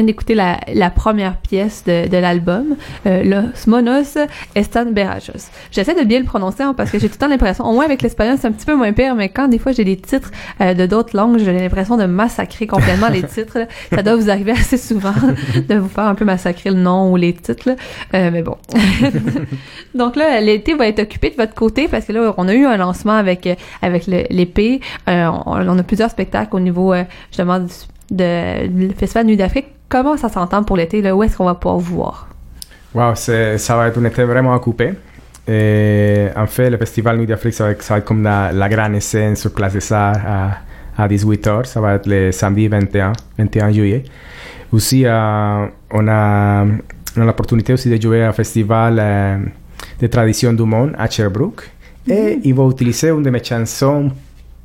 Vient d'écouter la, la première pièce de, de l'album, euh, Los Monos Están Berajos. J'essaie de bien le prononcer hein, parce que j'ai tout le temps l'impression, au moins avec l'espagnol, c'est un petit peu moins pire, mais quand des fois j'ai des titres euh, de d'autres langues, j'ai l'impression de massacrer complètement les titres. là. Ça doit vous arriver assez souvent de vous faire un peu massacrer le nom ou les titres. là. Euh, mais bon. Donc là, l'été va être occupé de votre côté parce que là, on a eu un lancement avec euh, avec le- l'épée. Euh, on, on a plusieurs spectacles au niveau euh, justement du, de, du Festival Nuit d'Afrique. Comment ça s'entend pour l'été? là? Où est-ce qu'on va pouvoir vous voir? Wow, c'est- ça va être un été vraiment occupé. Et en fait, le festival Nuit d'Afrique, ça va, être- ça va être comme la, la grande scène sur Place des Arts à, à 18h. Ça va être le samedi 21, 21 juillet. Aussi, euh, on a, on a l'opportunité aussi de jouer au festival euh, de tradition du monde à Sherbrooke. Et il va utiliser une de mes chansons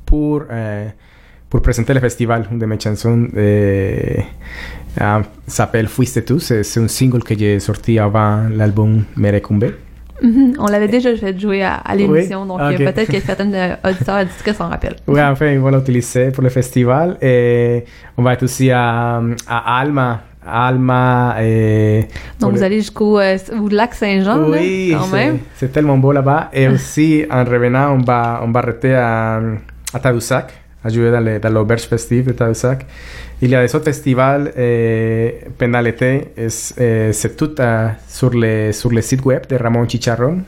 pour, euh, pour présenter le festival. De mes chansons euh, euh, s'appelle Fuiste tú. C'est un single que j'ai sorti avant l'album Merecumbe. Mhm. On l'avait déjà fait jouer à, à l'émission, Oui? donc Ah, euh, ok. peut-être que certains euh, auditeurs auditrices s'en rappellent. Oui, en fait, ils vont l'utiliser pour le festival. Et on va être aussi à, à Alma. Alma et... Donc vous le- allez jusqu'au euh, lac Saint-Jean, là, Oui, quand c'est- même. c'est tellement beau là-bas. Et aussi, en revenant, on va, on va arrêter à, à Tadoussac, dans le- dans l'auberge festive de Tadoussac. Il y a des autres festivals euh, pendant l'été. Es- C'est tout sur, le, sur le site web de Ramon Chicharron.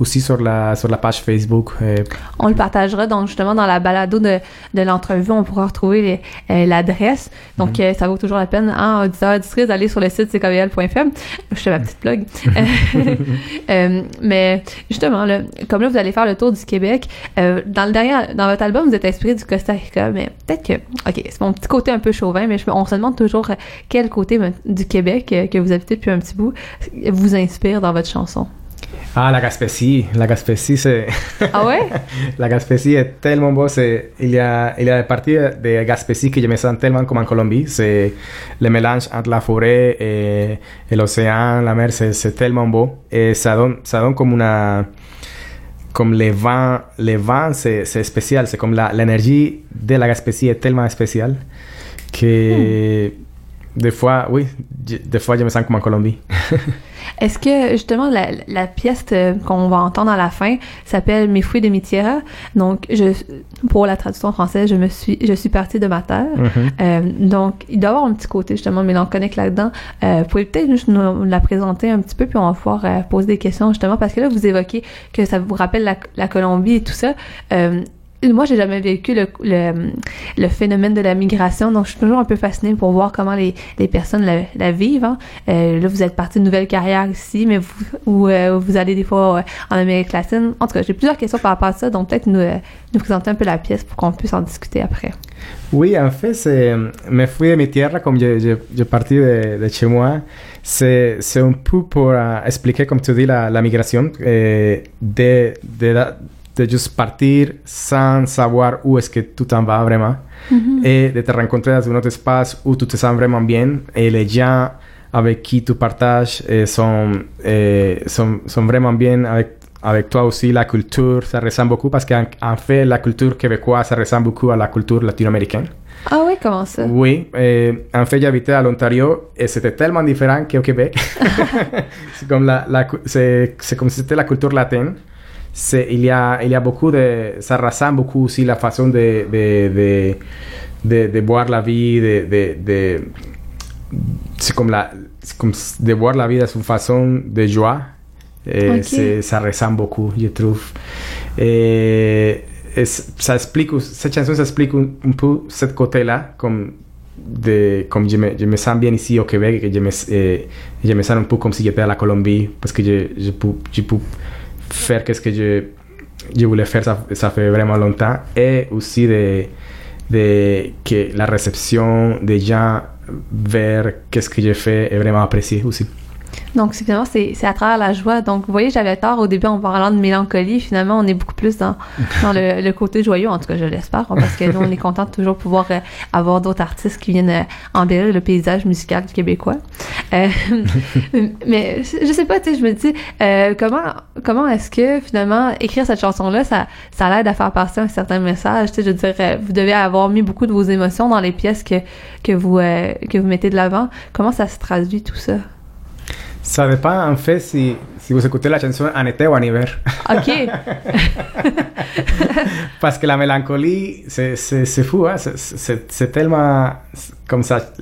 Aussi sur la, sur la page Facebook. euh, On le partagera donc justement dans la balado de, de l'entrevue, on pourra retrouver euh, l'adresse. Donc Mhm. euh, ça vaut toujours la peine, hein, auditeurs, auditrices, d'aller sur le site ckvl.fm. Je fais ma petite plug. Mais justement, là, comme là vous allez faire le tour du Québec, dans le dernier, dans votre album, vous êtes inspiré du Costa Rica, mais peut-être que, ok, c'est mon petit côté un peu chauvin, mais je, on se demande toujours quel côté du Québec que vous habitez depuis un petit bout vous inspire dans votre chanson? Ah, la Gaspésie. La Gaspésie, c'est... Ah ouais? La Gaspésie est tellement beau. c'est- Il y a, il y a des parties de Gaspésie que je me sens tellement comme en Colombie. C'est le mélange entre la forêt et, et l'océan, la mer, c'est c'est tellement beau. Et ça donne, ça donne comme una... Comme les vents, les vents, c'est c'est spécial. C'est comme la- l'énergie de la Gaspésie est tellement spéciale que... Des fois, oui, je- des fois, je me sens comme en Colombie. Est-ce que justement la, la pièce euh, qu'on va entendre à la fin s'appelle Mes fouilles de mi tierra? Donc, je, pour la traduction française, je me suis, je suis partie de ma terre. Mhm. Euh, donc, il doit y avoir un petit côté justement mélancolique là-dedans. Euh, vous pouvez peut-être juste nous la présenter un petit peu, puis on va pouvoir euh, poser des questions justement parce que là, vous évoquez que ça vous rappelle la, la Colombie et tout ça. Moi, j'ai jamais vécu le, le, phénomène de la migration, donc je suis toujours un peu fascinée pour voir comment les, les personnes la, la vivent. hein. Euh, là, vous êtes parti de nouvelle carrière ici, mais vous, ou, euh, vous allez des fois euh, en Amérique latine. En tout cas, j'ai plusieurs questions par rapport à ça, donc peut-être nous, nous présenter un peu la pièce pour qu'on puisse en discuter après. Oui, en fait, c'est, me fui de mi tierra, comme je, je, parti de, chez moi. C'est, un peu pour expliquer, comme tu dis, la, la migration, euh, de, de, de juste partir sans savoir où est-ce que tu t'en vas vraiment, et de te rencontrer dans un autre espace où tu te sens vraiment bien, et les gens avec qui tu partages euh, sont, euh, sont, sont vraiment bien avec avec toi aussi, la culture, ça ressemble beaucoup parce qu'en en fait, la culture québécoise, ça ressemble beaucoup à la culture latino-américaine. Ah oui, comment ça? Oui, euh, en fait, j'habitais à l'Ontario et c'était tellement différent qu'au Québec. c'est comme la, la c'est comme si c'était la culture latine. C'est, il y a, il y a beaucoup de, ça ressemble beaucoup aussi la façon de, de, de, de, de voir la vie, de, de, de- c'est comme la, comme de voir la vie de su façon de joie. Et Ok. c'est- ça ressemble beaucoup, je trouve. Et, et ça explique, cette chanson, ça explique un, un peu ce côté-là, comme de, comme je me, je me sens bien ici au Québec, et je me, eh, je me sens un peu comme si j'étais à la Colombie, parce que je, je, peux, je peux ce que je, je voulais faire, ça, ça fait vraiment longtemps, et aussi de, de que la réception des gens vers qu'est-ce que je fais est vraiment appréciée aussi. Donc, finalement, c'est à travers la joie. Donc, vous voyez, j'avais tort au début en parlant de mélancolie. Finalement, on est beaucoup plus dans, dans le, le côté joyeux, en tout cas, je l'espère, hein, parce que nous, on est content de toujours pouvoir euh, avoir d'autres artistes qui viennent euh, embellir le paysage musical québécois. Euh, mais je sais pas, tu sais, je me dis, euh, comment, comment est-ce que, finalement, écrire cette chanson-là, ça, ça l'aide à faire passer un certain message? Tu sais, je veux dire, euh, vous devez avoir mis beaucoup de vos émotions dans les pièces que, que, vous, que vous mettez de l'avant. Comment ça se traduit, tout ça? Ça dépend en fait si, si vous écoutez la chanson en été ou en hiver. Ok. Parce que la mélancolie, c'est fou, hein? c'est tellement comme ça,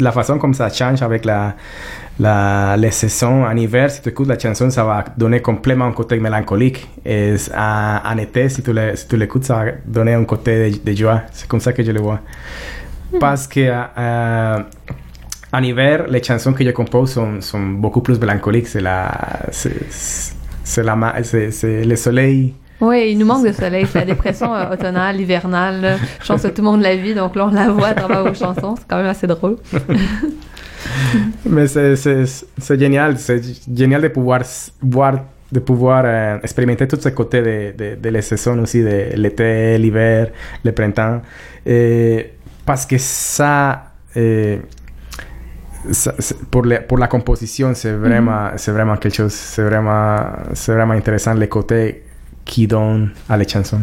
la façon comme ça change avec la, la, les saisons en hiver. Si tu écoutes la chanson, ça va donner complètement un côté mélancolique. Et en, en été, si tu l'écoutes, ça va donner un côté de, de joie. C'est comme ça que je le vois. Hmm. Parce que euh, en hiver, les chansons que je compose sont, sont beaucoup plus mélancoliques. C'est la, c'est la, c'est le soleil. Oui, il nous manque de soleil. C'est la dépression euh, automnale, hivernale. Je pense que tout le monde la vit, donc là, on la voit à travers vos chansons. C'est quand même assez drôle. Mais c'est génial. C'est génial de pouvoir voir de pouvoir euh, expérimenter tous ces côtés de, de, de les saisons aussi, de l'été, l'hiver, le printemps. Et parce que ça, eh, pour, la, pour la composition, c'est vraiment, c'est vraiment quelque chose, c'est vraiment, c'est vraiment intéressant les côtés qui donnent à la chanson.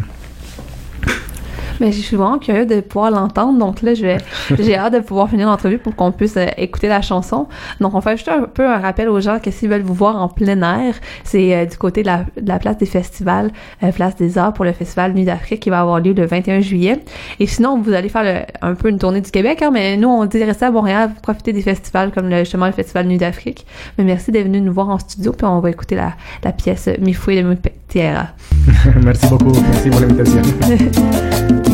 Mais je suis vraiment curieux de pouvoir l'entendre. Donc là, je j'ai hâte de pouvoir finir l'entrevue pour qu'on puisse euh, écouter la chanson. Donc, on fait juste un peu un rappel aux gens que s'ils veulent vous voir en plein air, c'est euh, du côté de la, de la, place des festivals, euh, place des arts pour le festival Nuit d'Afrique qui va avoir lieu le 21 juillet. Et sinon, vous allez faire un peu une tournée du Québec, hein, mais nous, on dit rester à Montréal, profiter des festivals comme le, justement le festival Nuit d'Afrique. Mais merci d'être venu nous voir en studio, puis on va écouter la, la pièce Mi Fouet de Tierra. merci beaucoup. Merci pour l'invitation.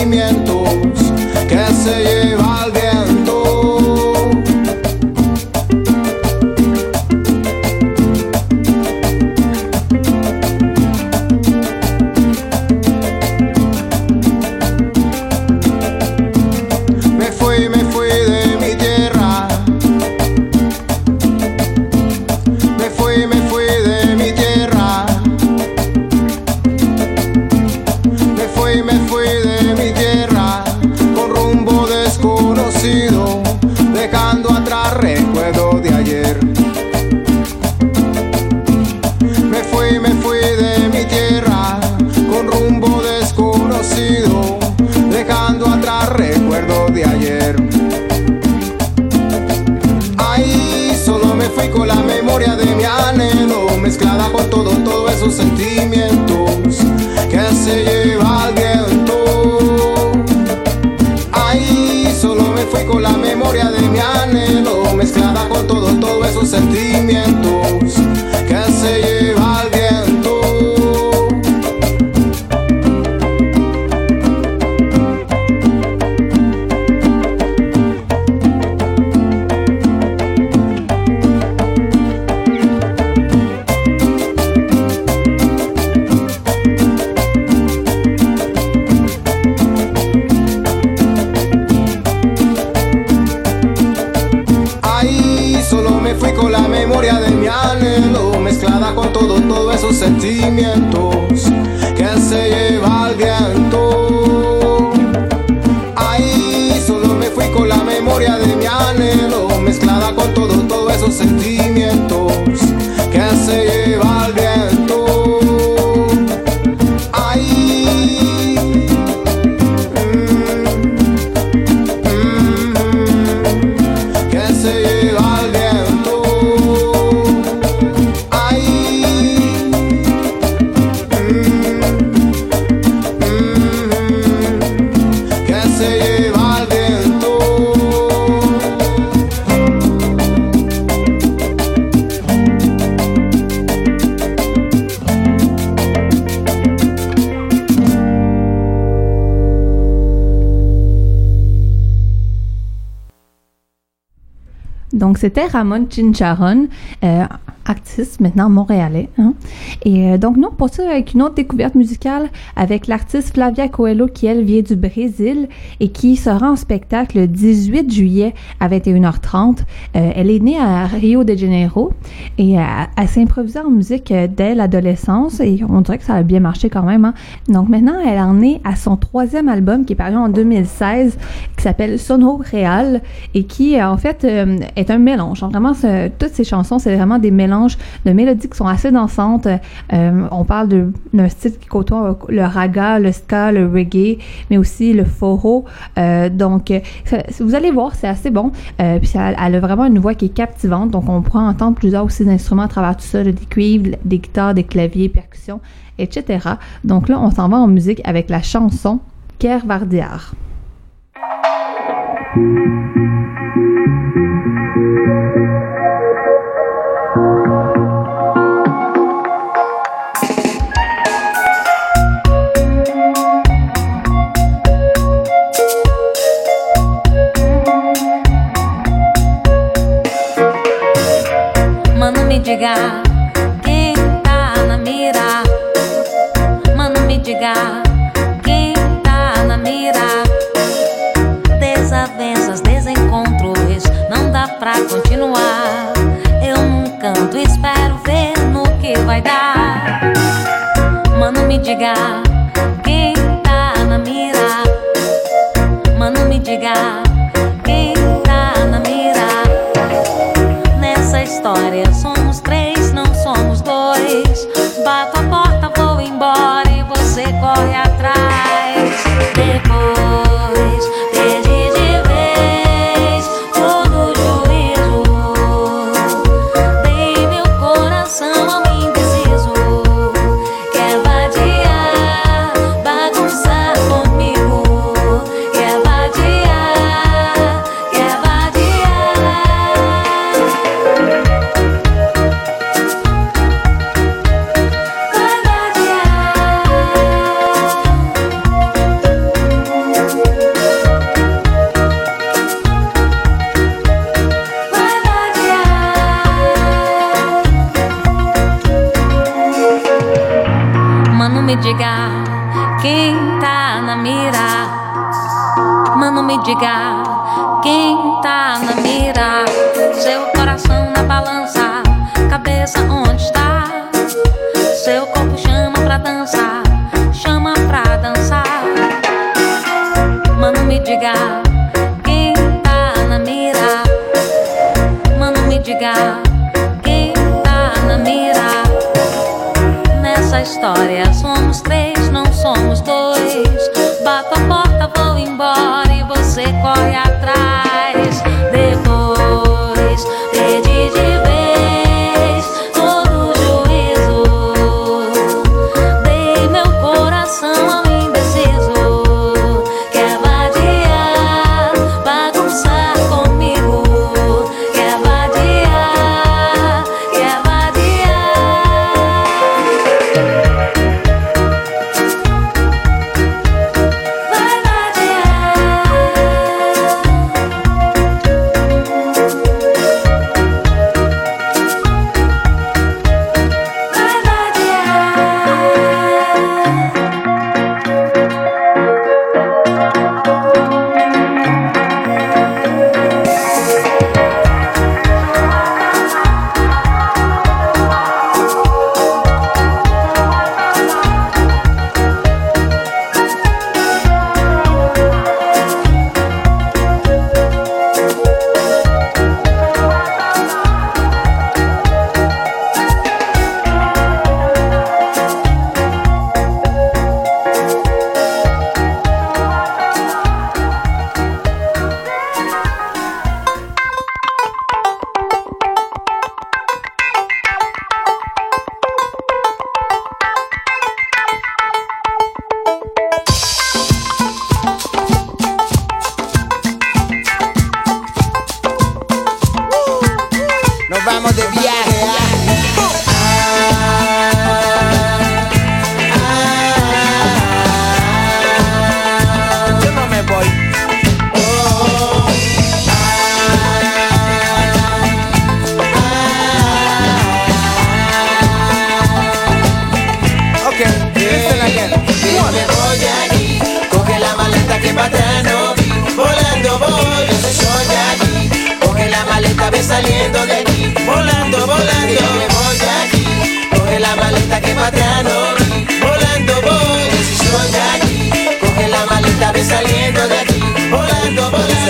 de Ramon Chincharon, euh, artiste maintenant montréalais. Hein. Et euh, donc, nous, ça, avec une autre découverte musicale avec l'artiste Flavia Coelho, qui, elle, vient du Brésil et qui sera en spectacle le 18 juillet à 21h30. Euh, elle est née à Rio de Janeiro et euh, elle s'improvisait en musique dès l'adolescence et on dirait que ça a bien marché quand même. Hein. Donc, maintenant, elle en est à son troisième album qui est paru en 2016 qui s'appelle Sono Real et qui, en fait, est un mélange. Vraiment, toutes ces chansons, c'est vraiment des mélanges de mélodies qui sont assez dansantes. Euh, on parle d'un style qui côtoie le raga, le ska, le reggae, mais aussi le foro. Euh, donc, vous allez voir, c'est assez bon. Euh, puis elle, a vraiment une voix qui est captivante. Donc, on pourra entendre plusieurs aussi d'instruments à travers tout ça, des cuivres, des guitares, des claviers, percussions, etc. Donc là, on s'en va en musique avec la chanson Mano, me diga. devagar.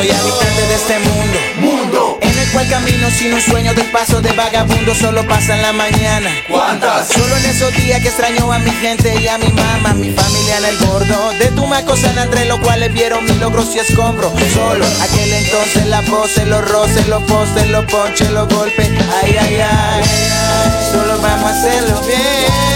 soy habitante de este mundo. Mundo. En el cual camino sin un sueño de paso de vagabundo, solo pasa en la mañana. ¿Cuántas? Solo en esos días que extraño a mi gente y a mi mamá, mi familia en el gordo. De tu macosan entre los cuales vieron mis logros y escombro. Solo aquel entonces la pose, los roces, los postes, los ponches, los golpes. Ay, ay, ay. Solo vamos a hacerlo bien.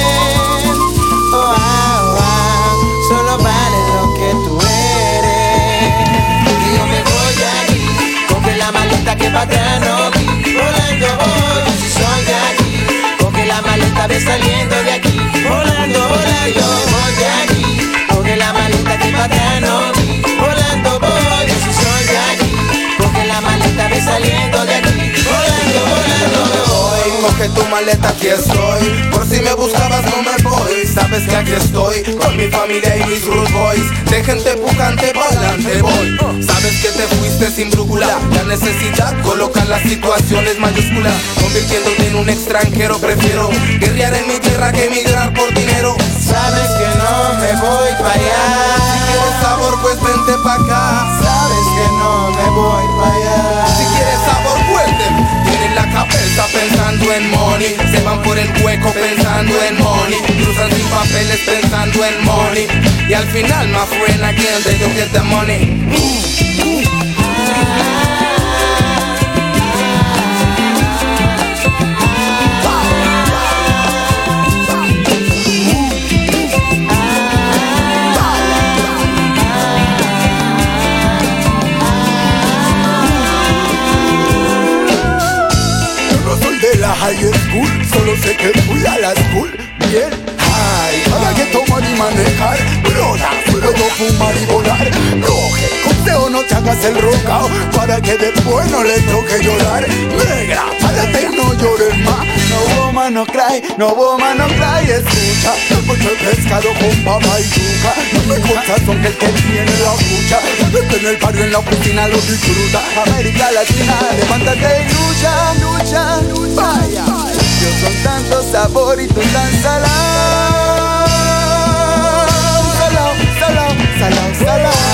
Maleta que pa' atrás no vi. Volando voy, si soy de aquí. Coge la maleta, ve saliendo de aquí. Volando, volando, tu maleta, aquí estoy. Por si me buscabas, no me voy. Sabes que aquí estoy con mi familia y mis rude boys. De gente pujante, pa'lante voy. Sabes que te fuiste sin brújula. La necesidad coloca las situaciones mayúsculas. Convirtiéndote en un extranjero, prefiero guerrear en mi tierra que emigrar por dinero. Sabes que no me voy pa' Si allá. quieres sabor, pues vente pa' acá. Sabes que no me voy pa' allá. La cabeza pensando en money. Se van por el hueco pensando en money. Cruzan sin papeles pensando en money. Y al final, my friend, again, they don't get the money. High school, solo sé que fui a la school bien high. Para que tomar y manejar, broda, puedo fumar y volar. Coge, consejo no te hagas el rocao, para que después no le toque llorar. Negra, párate y no llores más. No woman no cry, no woman no cry, escucha. Mucho pescado con papa y yuca. No me cosas son que el que tiene la escucha. Desde en el barrio, en la oficina lo disfruta. América Latina, levántate y lucha, lucha, lucha. Vaya, yo con tanto sabor y tú tan salado. Salao, salao, salao.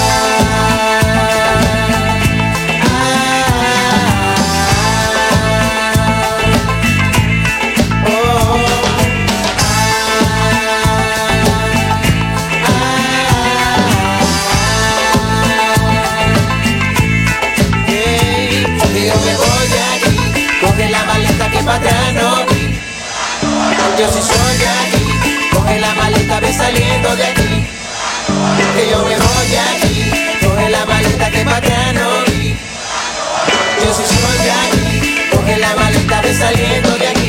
Yo sí soy de aquí. Coge la maleta, ve saliendo de aquí. Que yo me voy aquí. Coge la maleta que pa' atrás no. Yo sí soy de aquí. Coge la maleta, ve saliendo de aquí.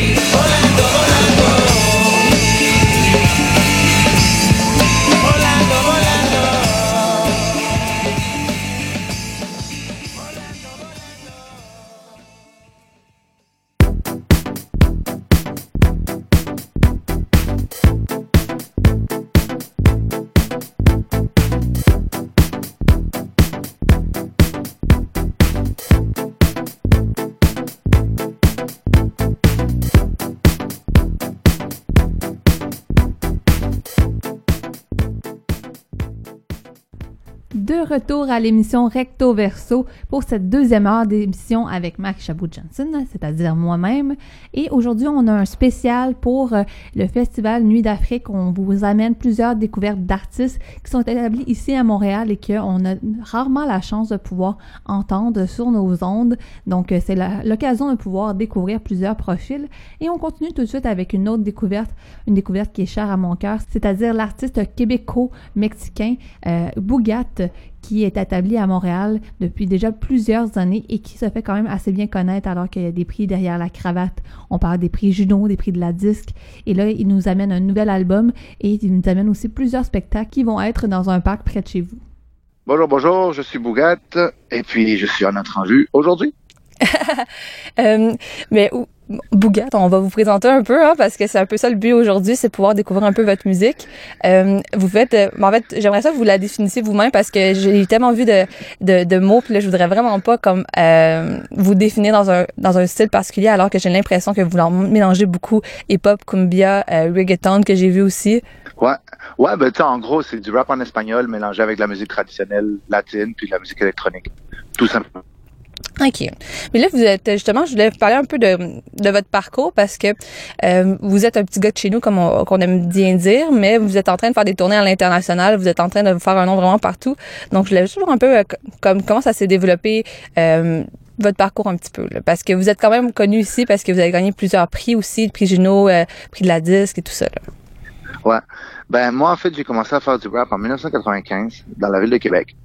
Retour à l'émission Recto Verso pour cette deuxième heure d'émission avec Mac Chabot-Johnson, c'est-à-dire moi-même. Et aujourd'hui, on a un spécial pour euh, le Festival Nuit d'Afrique. On vous amène plusieurs découvertes d'artistes qui sont établis ici à Montréal et qu'on a rarement la chance de pouvoir entendre sur nos ondes. Donc, euh, c'est l'occasion de pouvoir découvrir plusieurs profils. Et on continue tout de suite avec une autre découverte, une découverte qui est chère à mon cœur, c'est-à-dire l'artiste québéco-mexicain euh, Bougat, qui est établi à Montréal depuis déjà plusieurs années et qui se fait quand même assez bien connaître alors qu'il y a des prix derrière la cravate. On parle des prix Juno, des prix de la disque. Et là, il nous amène un nouvel album et il nous amène aussi plusieurs spectacles qui vont être dans un parc près de chez vous. Bonjour, bonjour, je suis Bougat et puis je suis en entrevue aujourd'hui. Euh, mais ou- Bougat, on va vous présenter un peu, hein, parce que c'est un peu ça le but aujourd'hui, c'est pouvoir découvrir un peu votre musique. Euh, vous faites, euh, en fait, j'aimerais ça que vous la définissiez vous-même parce que j'ai tellement vu de, de, de mots, puis là, je voudrais vraiment pas comme euh, vous définir dans un dans un style particulier, alors que j'ai l'impression que vous mélangez beaucoup hip-hop, cumbia, euh, reggaeton que j'ai vu aussi. Ouais, ouais, ben tu en gros, c'est du rap en espagnol mélangé avec la musique traditionnelle latine puis de la musique électronique, tout simplement. OK. Mais là, vous êtes justement, je voulais vous parler un peu de, de votre parcours parce que euh, vous êtes un petit gars de chez nous, comme on, aime bien dire, mais vous êtes en train de faire des tournées à l'international, vous êtes en train de faire un nom vraiment partout. Donc, je voulais juste voir un peu euh, comme comment ça s'est développé. Euh, votre parcours un petit peu parce que vous êtes quand même connu ici parce que vous avez gagné plusieurs prix aussi, le prix Juno, euh, prix de la disque et tout ça. Là. Ouais. Ben moi en fait j'ai commencé à faire du rap en 1995 dans la ville de Québec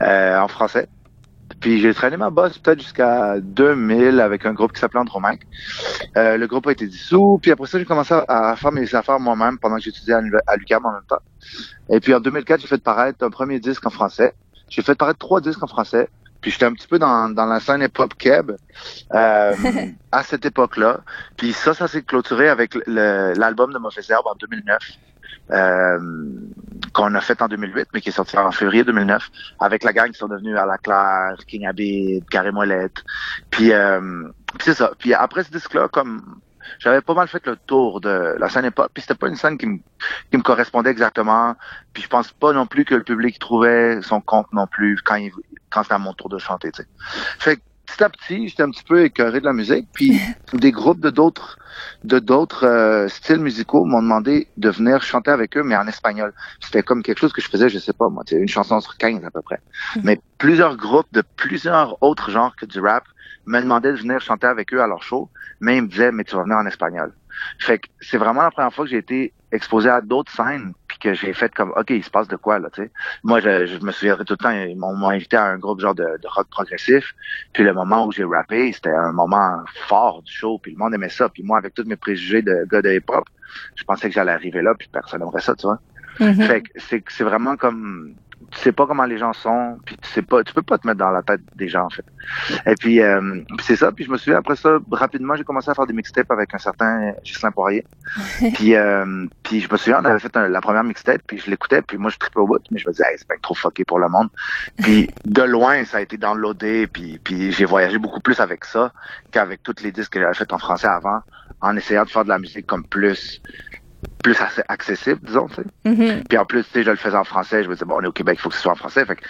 en français. Puis j'ai traîné ma bosse peut-être jusqu'à 2000 avec un groupe qui s'appelait Andromaque. Euh, le groupe a été dissous. Puis après ça, j'ai commencé à faire mes affaires moi-même pendant que j'étudiais à, à l'UQAM en même temps. Et puis en 2004, j'ai fait paraître un premier disque en français. J'ai fait paraître trois disques en français. Puis j'étais un petit peu dans, dans la scène hip-hop keb euh, à cette époque-là. Puis ça, ça s'est clôturé avec l'album de Mauvais Herbe en 2009. Euh, qu'on a fait en 2008, mais qui est sorti en février 2009, avec la gang qui sont devenus à la Claire, King Abid, Carré Moellette. Puis, euh, puis c'est ça. Puis après ce disque-là, comme j'avais pas mal fait le tour de la scène hip-hop, puis c'était pas une scène qui me qui me correspondait exactement. Puis je pense pas non plus que le public trouvait son compte non plus quand il, quand c'était à mon tour de chanter. Tu sais. Petit à petit, j'étais un petit peu écœuré de la musique. Puis des groupes de d'autres de d'autres euh, styles musicaux m'ont demandé de venir chanter avec eux, mais en espagnol. C'était comme quelque chose que je faisais, je sais pas moi, une chanson sur 15 à peu près. Mais plusieurs groupes de plusieurs autres genres que du rap me demandaient de venir chanter avec eux à leur show, mais ils me disaient mais tu vas venir en espagnol. Fait que c'est vraiment la première fois que j'ai été exposé à d'autres scènes puis que j'ai fait comme ok il se passe de quoi là tu sais. Moi je, je me souviendrai tout le temps ils m'ont invité à un groupe genre de, de rock progressif. Puis le moment où j'ai rappé c'était un moment fort du show puis le monde aimait ça. Puis moi avec tous mes préjugés de gars de hip hop je pensais que j'allais arriver là puis personne n'aimerait ça tu vois. Mhm. fait que c'est c'est vraiment comme tu sais pas comment les gens sont puis tu sais pas tu peux pas te mettre dans la tête des gens en fait. Et puis euh, c'est ça puis je me souviens après ça rapidement j'ai commencé à faire des mixtapes avec un certain Ghislain Poirier. Puis euh, puis je me souviens on avait fait un- la première mixtape puis je l'écoutais puis moi je trippais au bout mais je me disais hey, c'est bien trop fucké pour le monde. Puis de loin ça a été downloadé puis puis j'ai voyagé beaucoup plus avec ça qu'avec tous les disques que j'avais fait en français avant en essayant de faire de la musique comme plus plus assez accessible disons tu sais Mhm. puis en plus, tu sais, je le faisais en français. Je me disais, bon, on est au Québec, il faut que ce soit en français. Fait que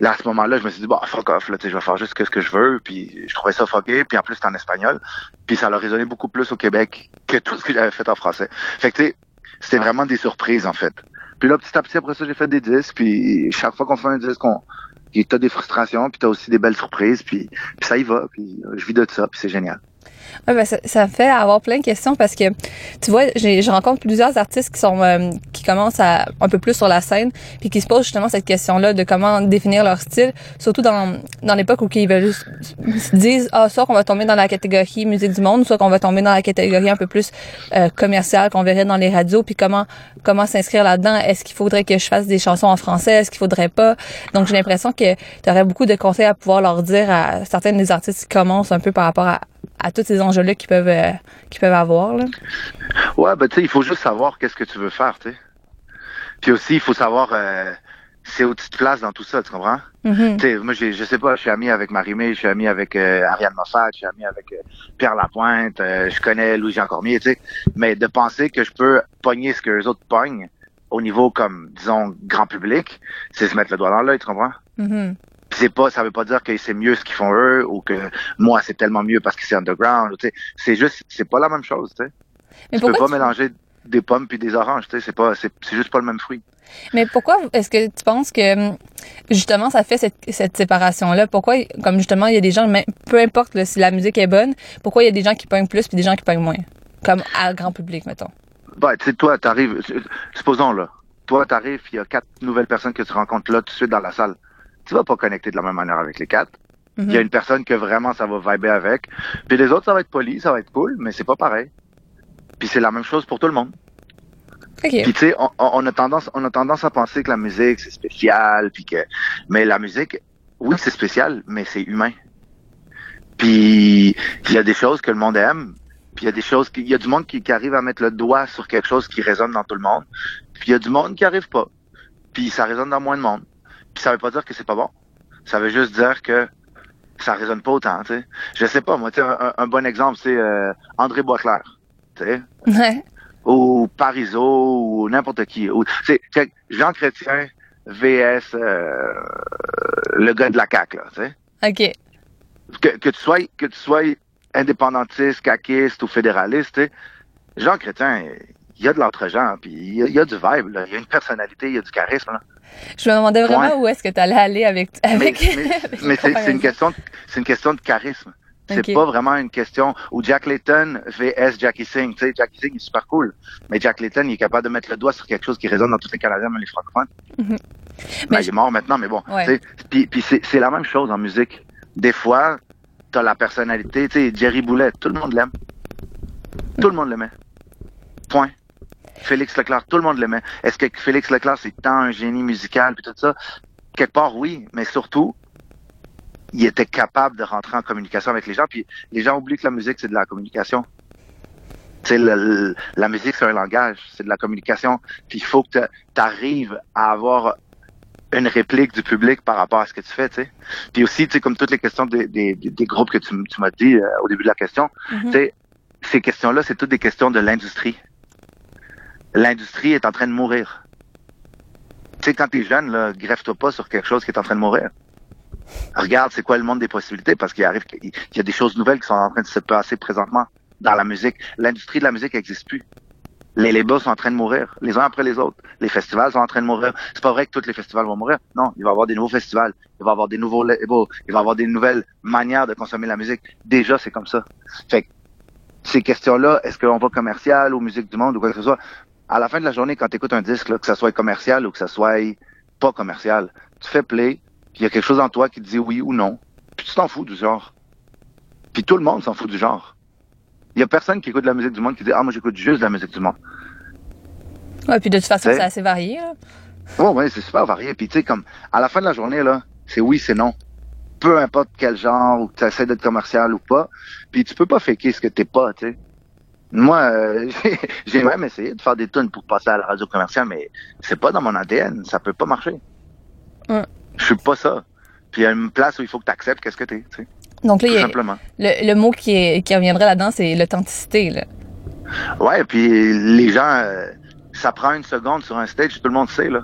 là, à ce moment-là, je me suis dit, bon, fuck off, là, tu sais, je vais faire juste ce que je veux. Puis je trouvais ça fucké. Puis en plus, c'était en espagnol. Puis ça a résonné beaucoup plus au Québec que tout ce que j'avais fait en français. Fait que, tu sais, c'était vraiment des surprises, en fait. Puis là, petit à petit, après ça, j'ai fait des disques. Puis chaque fois qu'on fait un disque, on... t'as des frustrations, puis t'as aussi des belles surprises. Puis, puis ça y va. Puis je vis de ça, puis c'est génial. Ouais, ben, ça, ça me fait avoir plein de questions parce que tu vois, je rencontre plusieurs artistes qui sont euh, qui commencent à un peu plus sur la scène puis qui se posent justement cette question-là de comment définir leur style, surtout dans dans l'époque où ils veulent se disent ah soit qu'on va tomber dans la catégorie musique du monde, soit qu'on va tomber dans la catégorie un peu plus euh, commerciale qu'on verrait dans les radios puis comment comment s'inscrire là-dedans, est-ce qu'il faudrait que je fasse des chansons en français, est-ce qu'il faudrait pas? Donc j'ai l'impression que tu aurais beaucoup de conseils à pouvoir leur dire à certains des artistes qui commencent un peu par rapport à à tous ces enjeux-là qu'ils peuvent, euh, qu'ils peuvent avoir. Là. Ouais, ben tu sais, il faut juste savoir qu'est-ce que tu veux faire, tu sais. Puis aussi, il faut savoir euh, c'est où tu te places dans tout ça, tu comprends? Mhm. Tu sais, moi, je sais pas, je suis ami avec Marie-Mé, je suis ami avec euh, Ariane Moffat, je suis ami avec euh, Pierre Lapointe, euh, je connais Louis-Jean Cormier, tu sais. Mais de penser que je peux pogner ce que les autres pognent au niveau, comme, disons, grand public, c'est se mettre le doigt dans l'œil, tu comprends? Puis c'est pas, ça veut pas dire que c'est mieux ce qu'ils font eux ou que moi c'est tellement mieux parce que c'est underground. Tu sais, c'est juste, c'est pas la même chose. Tu sais, Mais tu peux pas tu- mélanger des pommes puis des oranges. Tu sais, c'est pas, c'est, c'est juste pas le même fruit. Mais pourquoi est-ce que tu penses que justement ça fait cette, cette séparation-là? Pourquoi, comme justement, il y a des gens, peu importe là, si la musique est bonne, pourquoi il y a des gens qui pognent plus puis des gens qui pognent moins? Comme à grand public, mettons. Bah, tu sais, toi, t'arrives, supposons là, toi t'arrives, il y a quatre nouvelles personnes que tu rencontres là tout de suite dans la salle. Tu vas pas connecter de la même manière avec les quatre. Il y a une personne que vraiment ça va vibrer avec. Puis les autres, ça va être poli, ça va être cool, mais c'est pas pareil. Puis c'est la même chose pour tout le monde. OK. Puis tu sais, on, on- a tendance, on a tendance à penser que la musique c'est spécial, puis que, mais la musique, oui c'est spécial, mais c'est humain. Puis il y a des choses que le monde aime, puis il y a des choses, qui- il y a du monde qui, qui arrive à mettre le doigt sur quelque chose qui résonne dans tout le monde, puis il y a du monde qui arrive pas, puis ça résonne dans moins de monde. Ça veut pas dire que c'est pas bon, ça veut juste dire que ça résonne pas autant, tu sais. Je sais pas, moi, tu sais, un, un- bon exemple c'est euh, André Boisclair, tu sais Ouais. ou Parizeau ou n'importe qui. Ou, c'est c'est Jean Chrétien VS euh, le gars de la CAQ, là, tu sais. OK. que, que tu sois que tu sois indépendantiste, caquiste ou fédéraliste, tu sais, Jean Chrétien, il y a de l'entre-gens, puis il y, y a du vibe, là. il y a une personnalité, il y a du charisme. Là. Je me demandais vraiment Ouais. où est-ce que tu allais aller avec. Mais, avec, mais- c'est une question, de- c'est une question de charisme. C'est pas vraiment une question où Jack Layton vs Jackie Singh. Tu sais, Jackie Singh est super cool, mais Jack Layton il est capable de mettre le doigt sur quelque chose qui résonne dans tous les Canadiens, même les francophones. Mhm. Ben, Mais il je- est mort maintenant, mais bon. Ouais. Puis, puis c'est c'est la même chose en musique. Des fois, t'as la personnalité. Tu sais, Jerry Boulet, tout le monde l'aime. Tout le monde l'aimait. Point. Félix Leclerc, tout le monde l'aimait. Est-ce que Félix Leclerc, c'est tant un génie musical puis tout ça? Quelque part, oui, mais surtout, il était capable de rentrer en communication avec les gens. Puis les gens oublient que la musique, c'est de la communication. Le- la musique, c'est un langage, c'est de la communication. Puis il faut que tu arrives à avoir une réplique du public par rapport à ce que tu fais, tu sais. Puis aussi, tu sais, comme toutes les questions des, des, des- des groupes que tu, m'as dit euh, au début de la question, Mhm. tu sais, ces questions-là, c'est toutes des questions de l'industrie. L'industrie est en train de mourir. Tu sais, quand t'es jeune, là, greffe-toi pas sur quelque chose qui est en train de mourir. Regarde, c'est quoi le monde des possibilités, parce qu'il arrive, qu'il y a des choses nouvelles qui sont en train de se passer présentement dans la musique. L'industrie de la musique n'existe plus. Les labels sont en train de mourir, les uns après les autres. Les festivals sont en train de mourir. C'est pas vrai que tous les festivals vont mourir. Non, il va y avoir des nouveaux festivals, il va y avoir des nouveaux labels, il va y avoir des nouvelles manières de consommer la musique. Déjà, c'est comme ça. Fait que ces questions-là, est-ce qu'on va commercial ou musique du monde ou quoi que ce soit, à la fin de la journée, quand tu écoutes un disque, là, que ça soit commercial ou que ça soit pas commercial, tu fais play, puis il y a quelque chose en toi qui te dit oui ou non, puis tu t'en fous du genre. Puis tout le monde s'en fout du genre. Il y a personne qui écoute de la musique du monde qui dit ah moi j'écoute juste de la musique du monde. Ouais, puis de toute façon, c'est assez varié. Là. Oh ouais, c'est super varié. Puis tu sais comme à la fin de la journée là, c'est oui, c'est non. Peu importe quel genre ou que tu essaies d'être commercial ou pas, puis tu peux pas faker ce que t'es pas, tu sais. Moi, euh, j'ai- même essayé de faire des tunes pour passer à la radio commerciale, mais c'est pas dans mon ADN, ça peut pas marcher. Je suis pas ça. Puis il y a une place où il faut que tu acceptes qu'est-ce que t'es, tu sais. Donc là, il Tout y a- simplement. le, le mot qui, est, qui reviendrait là-dedans, c'est l'authenticité. Là. Ouais, puis les gens, euh, ça prend une seconde sur un stage, tout le monde sait, là.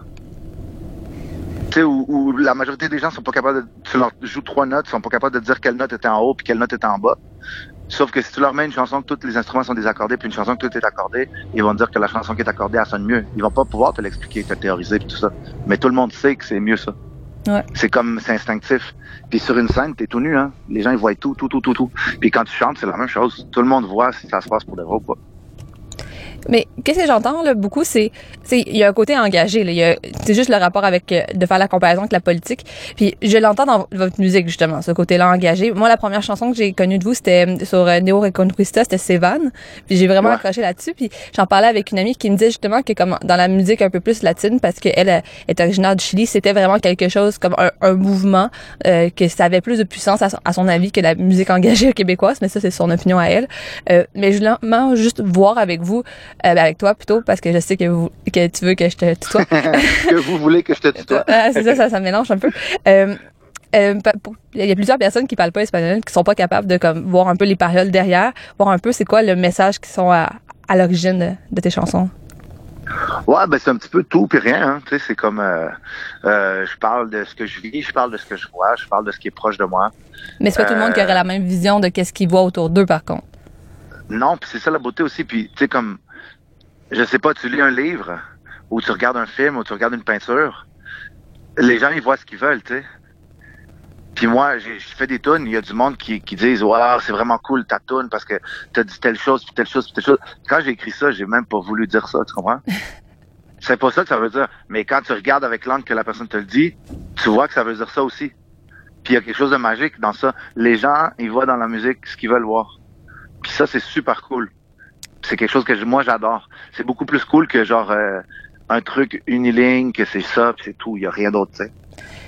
Tu sais, où, où la majorité des gens sont pas capables de... Tu leur joues trois notes, ils sont pas capables de dire quelle note était en haut puis quelle note était en bas. Sauf que si tu leur mets une chanson que tous les instruments sont désaccordés puis une chanson que tout est accordé, ils vont te dire que la chanson qui est accordée, elle sonne mieux. Ils vont pas pouvoir te l'expliquer, te théoriser puis tout ça. Mais tout le monde sait que c'est mieux ça. Ouais. C'est comme, c'est instinctif. Puis sur une scène, t'es tout nu, hein. Les gens, ils voient tout, tout, tout, tout, tout. Puis quand tu chantes, c'est la même chose. Tout le monde voit si ça se passe pour de vrai ou pas. Mais qu'est-ce que j'entends là beaucoup, c'est c'est il y a un côté engagé. Là. Il y a- C'est juste le rapport avec euh, de faire la comparaison avec la politique. Puis je l'entends dans votre musique justement, ce côté-là engagé. Moi, la première chanson que j'ai connue de vous, c'était euh, sur euh, Neo Reconquista, c'était Sevan. Puis j'ai vraiment Ouais. accroché là-dessus. Puis j'en parlais avec une amie qui me disait justement que comme dans la musique un peu plus latine, parce qu'elle est originaire du Chili, c'était vraiment quelque chose comme un, un mouvement euh, que ça avait plus de puissance à son, à son avis que la musique engagée québécoise. Mais ça, c'est son opinion à elle. Euh, mais je voulais juste voir avec vous, euh, avec toi plutôt, parce que je sais que, vous, que tu veux que je te tutoie. que vous voulez que je te tutoie. Ah, c'est ça, ça, ça mélange un peu. Euh, euh, Il y a plusieurs personnes qui parlent pas espagnol, qui sont pas capables de comme voir un peu les paroles derrière, voir un peu c'est quoi le message qui sont à, à l'origine de, de tes chansons. Ouais, ben c'est un petit peu tout puis rien. Hein. Tu sais, c'est comme euh, euh, je parle de ce que je vis, je parle de ce que je vois, je parle de ce qui est proche de moi. Mais c'est pas tout le monde qui aurait la même vision de qu'est-ce qu'ils voient autour d'eux, par contre. Non, puis c'est ça la beauté aussi. Puis tu sais comme, je sais pas, tu lis un livre ou tu regardes un film ou tu regardes une peinture, les gens ils voient ce qu'ils veulent, tu sais. Puis moi, j'ai je fais des tunes, il y a du monde qui, qui disent Waouh, c'est vraiment cool ta tune parce que t'as dit telle chose, puis telle chose, puis telle chose. Quand j'ai écrit ça, j'ai même pas voulu dire ça, tu comprends? c'est pas ça que ça veut dire. Mais quand tu regardes avec l'angle que la personne te le dit, tu vois que ça veut dire ça aussi. Puis il y a quelque chose de magique dans ça. Les gens, ils voient dans la musique ce qu'ils veulent voir. Puis ça, c'est super cool. C'est quelque chose que je- moi j'adore. C'est beaucoup plus cool que genre euh, un truc uniligne, que c'est ça, puis c'est tout. Il y a rien d'autre, tu sais.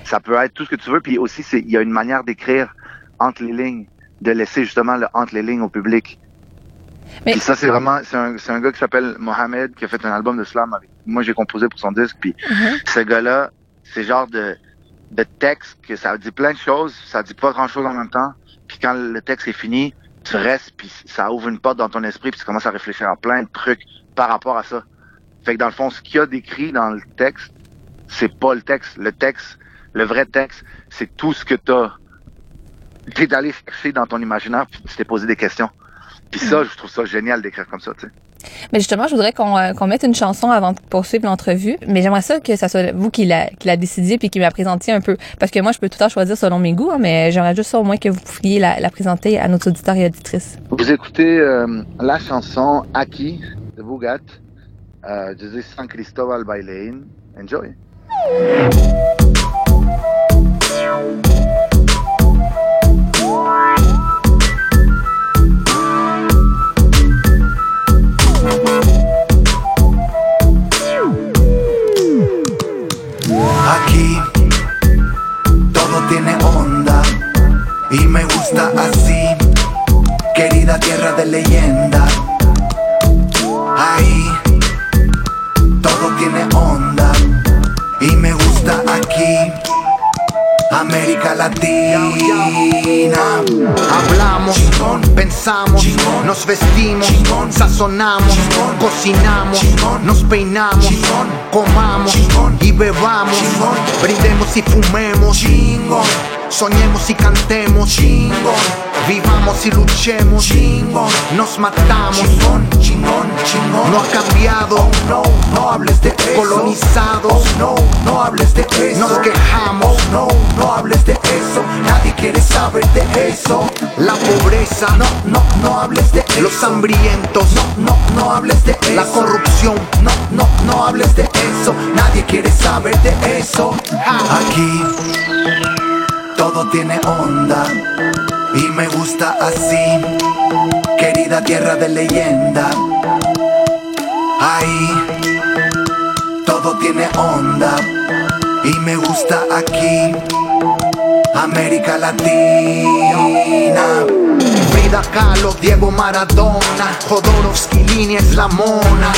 Ça peut être tout ce que tu veux. Puis aussi, c'est il y a une manière d'écrire entre les lignes, de laisser justement le entre les lignes au public. Mais- Puis ça, c'est vraiment, c'est un, c'est un gars qui s'appelle Mohamed qui a fait un album de slam avec. Moi, j'ai composé pour son disque. Puis ce gars-là, c'est genre de, de texte que ça dit plein de choses, ça dit pas grand-chose en même temps. Puis quand le texte est fini, tu restes, puis ça ouvre une porte dans ton esprit, puis tu commences à réfléchir à plein de trucs par rapport à ça. Fait que dans le fond, ce qu'il y a décrit dans le texte, c'est pas le texte. Le texte, le vrai texte, c'est tout ce que t'as t'es d'aller chercher dans ton imaginaire, puis tu t'es posé des questions. Puis ça, je trouve ça génial d'écrire comme ça, tu sais. Mais justement, je voudrais qu'on euh, mette une chanson avant de poursuivre l'entrevue. Mais j'aimerais ça que ça soit vous qui la, qui la décidiez puis qui me la présentiez un peu. Parce que moi, je peux tout le temps choisir selon mes goûts, hein, mais j'aimerais juste ça au moins que vous pouviez la, présenter à nos auditeurs et auditrices. Vous écoutez euh, la chanson Aki de Bugat, euh, dis San Cristobal Bailein. Enjoy. Aquí todo tiene onda y me gusta así, querida tierra de leyenda. Ahí todo tiene onda y me gusta aquí. América Latina. Hablamos, pensamos, nos vestimos, sazonamos, cocinamos, nos peinamos, comamos y bebamos, brindemos y fumemos, soñemos y cantemos, vivamos y luchemos, nos matamos, no ha cambiado, no, no hables de eso. colonizados, no, no hables de eso, nos quejamos, no, no hables de eso, nadie quiere saber de eso, la pobreza, no, no, no hables de eso, los hambrientos, no, no, no hables de eso, la corrupción, no, no, no hables de eso, nadie quiere saber de eso, aquí todo tiene onda y me gusta así, querida tierra de leyenda. Ahí todo tiene onda y me gusta aquí, América Latina. Frida Kahlo, Diego Maradona, Jodorowsky, Línea es la mona.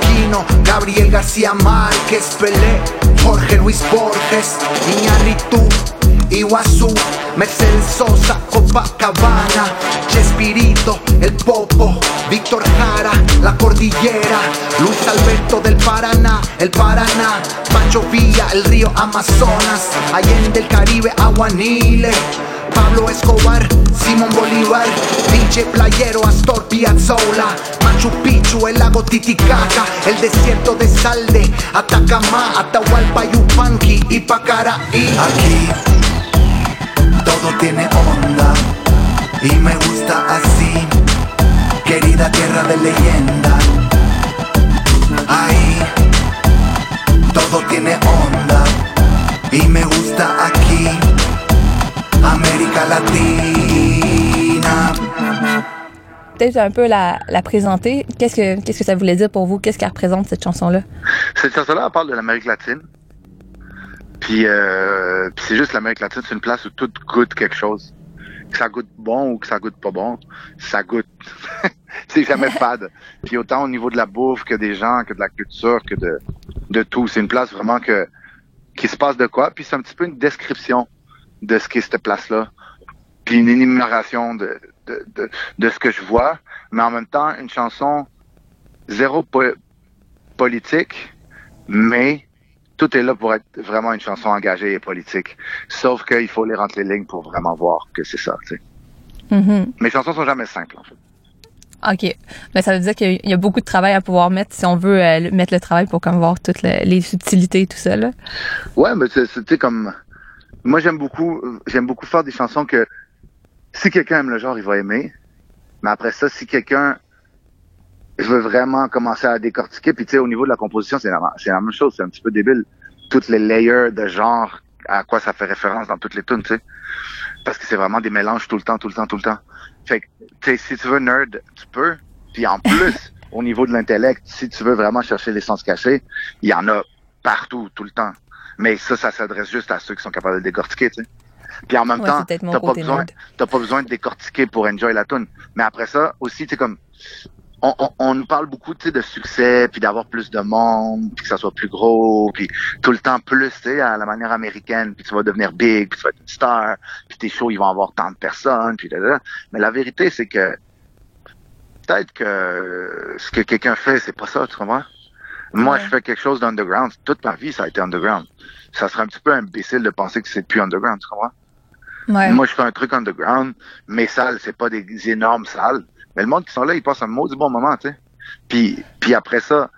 Quino, Gabriel García Márquez, Pelé, Jorge Luis Borges, Iñárritu, Iguazú, Mercedes Sosa, Copacabana, Chespirito, El Popo, Víctor Jara, La Cordillera, Luis Alberto del Paraná, El Paraná, Pancho Villa, el río Amazonas, Allende el Caribe, Aguanile. Pablo Escobar, Simón Bolívar, DJ Playero, Astor Piazzolla, Machu Picchu, el lago Titicaca, el desierto de Salde, Atacama, Atahualpa, Yupanqui y Pacaraí. Aquí todo tiene onda y me gusta así, querida tierra de leyenda. Ahí todo tiene onda y me gusta aquí, América Latina. Peut-être un peu la, la présenter. Qu'est-ce que, qu'est-ce que ça voulait dire pour vous? Qu'est-ce qu'elle représente, cette chanson-là? Cette chanson-là, elle parle de l'Amérique latine. Puis, euh, puis c'est juste l'Amérique latine, c'est une place où tout goûte quelque chose. Que ça goûte bon ou que ça goûte pas bon, ça goûte. c'est jamais fade. Puis autant au niveau de la bouffe que des gens, que de la culture, que de, de tout. C'est une place vraiment que qui se passe de quoi. Puis c'est un petit peu une description de ce qu'est cette place-là. Puis une énumération de, de, de, de ce que je vois. Mais en même temps, une chanson zéro po- politique, mais tout est là pour être vraiment une chanson engagée et politique. Sauf qu'il faut les rentrer les lignes pour vraiment voir que c'est ça. tu sais. Mhm. Mes chansons sont jamais simples, en fait. OK. Mais ça veut dire qu'il y a beaucoup de travail à pouvoir mettre si on veut euh, mettre le travail pour comme voir toutes le- les subtilités et tout ça. Là. Ouais, mais sais, comme... Moi, j'aime beaucoup, j'aime beaucoup faire des chansons que si quelqu'un aime le genre, il va aimer. Mais après ça, si quelqu'un je veux vraiment commencer à décortiquer, puis tu sais, au niveau de la composition, c'est la, c'est la même chose, c'est un petit peu débile. Toutes les layers de genre, à quoi ça fait référence dans toutes les tunes, tu sais. Parce que c'est vraiment des mélanges tout le temps, tout le temps, tout le temps. Fait que, tu sais, si tu veux nerd, tu peux. Puis en plus, au niveau de l'intellect, si tu veux vraiment chercher l'essence cachée, il y en a partout, tout le temps. Mais ça, ça s'adresse juste à ceux qui sont capables de décortiquer, tu sais. Puis en même Ouais, temps, t'as pas besoin, t'as pas besoin de décortiquer pour enjoy la tune. Mais après ça, aussi, tu sais, comme, on, on, on nous parle beaucoup, tu sais, de succès, puis d'avoir plus de monde, puis que ça soit plus gros, puis tout le temps plus, tu sais, à la manière américaine, puis tu vas devenir big, puis tu vas être une star, puis tes shows, ils vont avoir tant de personnes, puis là, là. Mais la vérité, c'est que peut-être que ce que quelqu'un fait, c'est pas ça, tu comprends? Moi, je fais quelque chose d'underground. Toute ma vie, ça a été underground. Ça serait un petit peu imbécile de penser que c'est plus underground, tu comprends? Ouais. Moi, je fais un truc underground. Mes salles, c'est pas des énormes salles. Mais le monde qui sont là, ils passent un maudit bon moment, tu sais. Puis, puis après ça,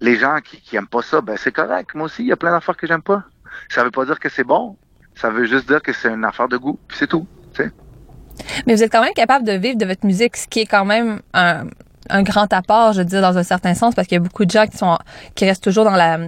les gens qui, qui aiment pas ça, ben c'est correct. Moi aussi, il y a plein d'affaires que j'aime pas. Ça veut pas dire que c'est bon. Ça veut juste dire que c'est une affaire de goût. Puis c'est tout, tu sais. Mais vous êtes quand même capable de vivre de votre musique, ce qui est quand même un, un grand apport, je veux dire, dans un certain sens, parce qu'il y a beaucoup de gens qui sont qui restent toujours dans la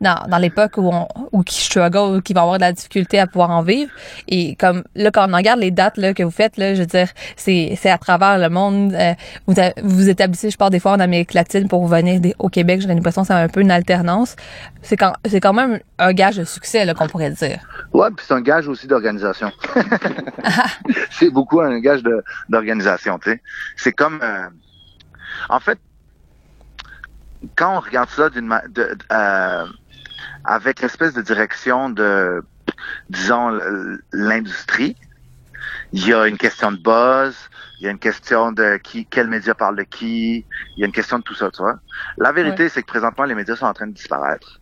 dans, dans l'époque où on où qui struggle, ou qui vont avoir de la difficulté à pouvoir en vivre. Et comme là, quand on regarde les dates là, que vous faites, là, je veux dire, c'est c'est à travers le monde. Euh, vous vous vous établissez, je pars des fois en Amérique latine pour venir des- au Québec. J'ai l'impression que c'est un peu une alternance. C'est quand c'est quand même un gage de succès là qu'on pourrait dire. Ouais, puis c'est un gage aussi d'organisation. c'est beaucoup un gage de- d'organisation, tu sais. C'est comme, euh, en fait, quand on regarde ça d'une, de, euh, avec l'espèce de direction de, disons, l'industrie, il y a une question de buzz, il y a une question de qui, quel média parle de qui, il y a une question de tout ça, tu vois. La vérité, c'est que présentement, les médias sont en train de disparaître.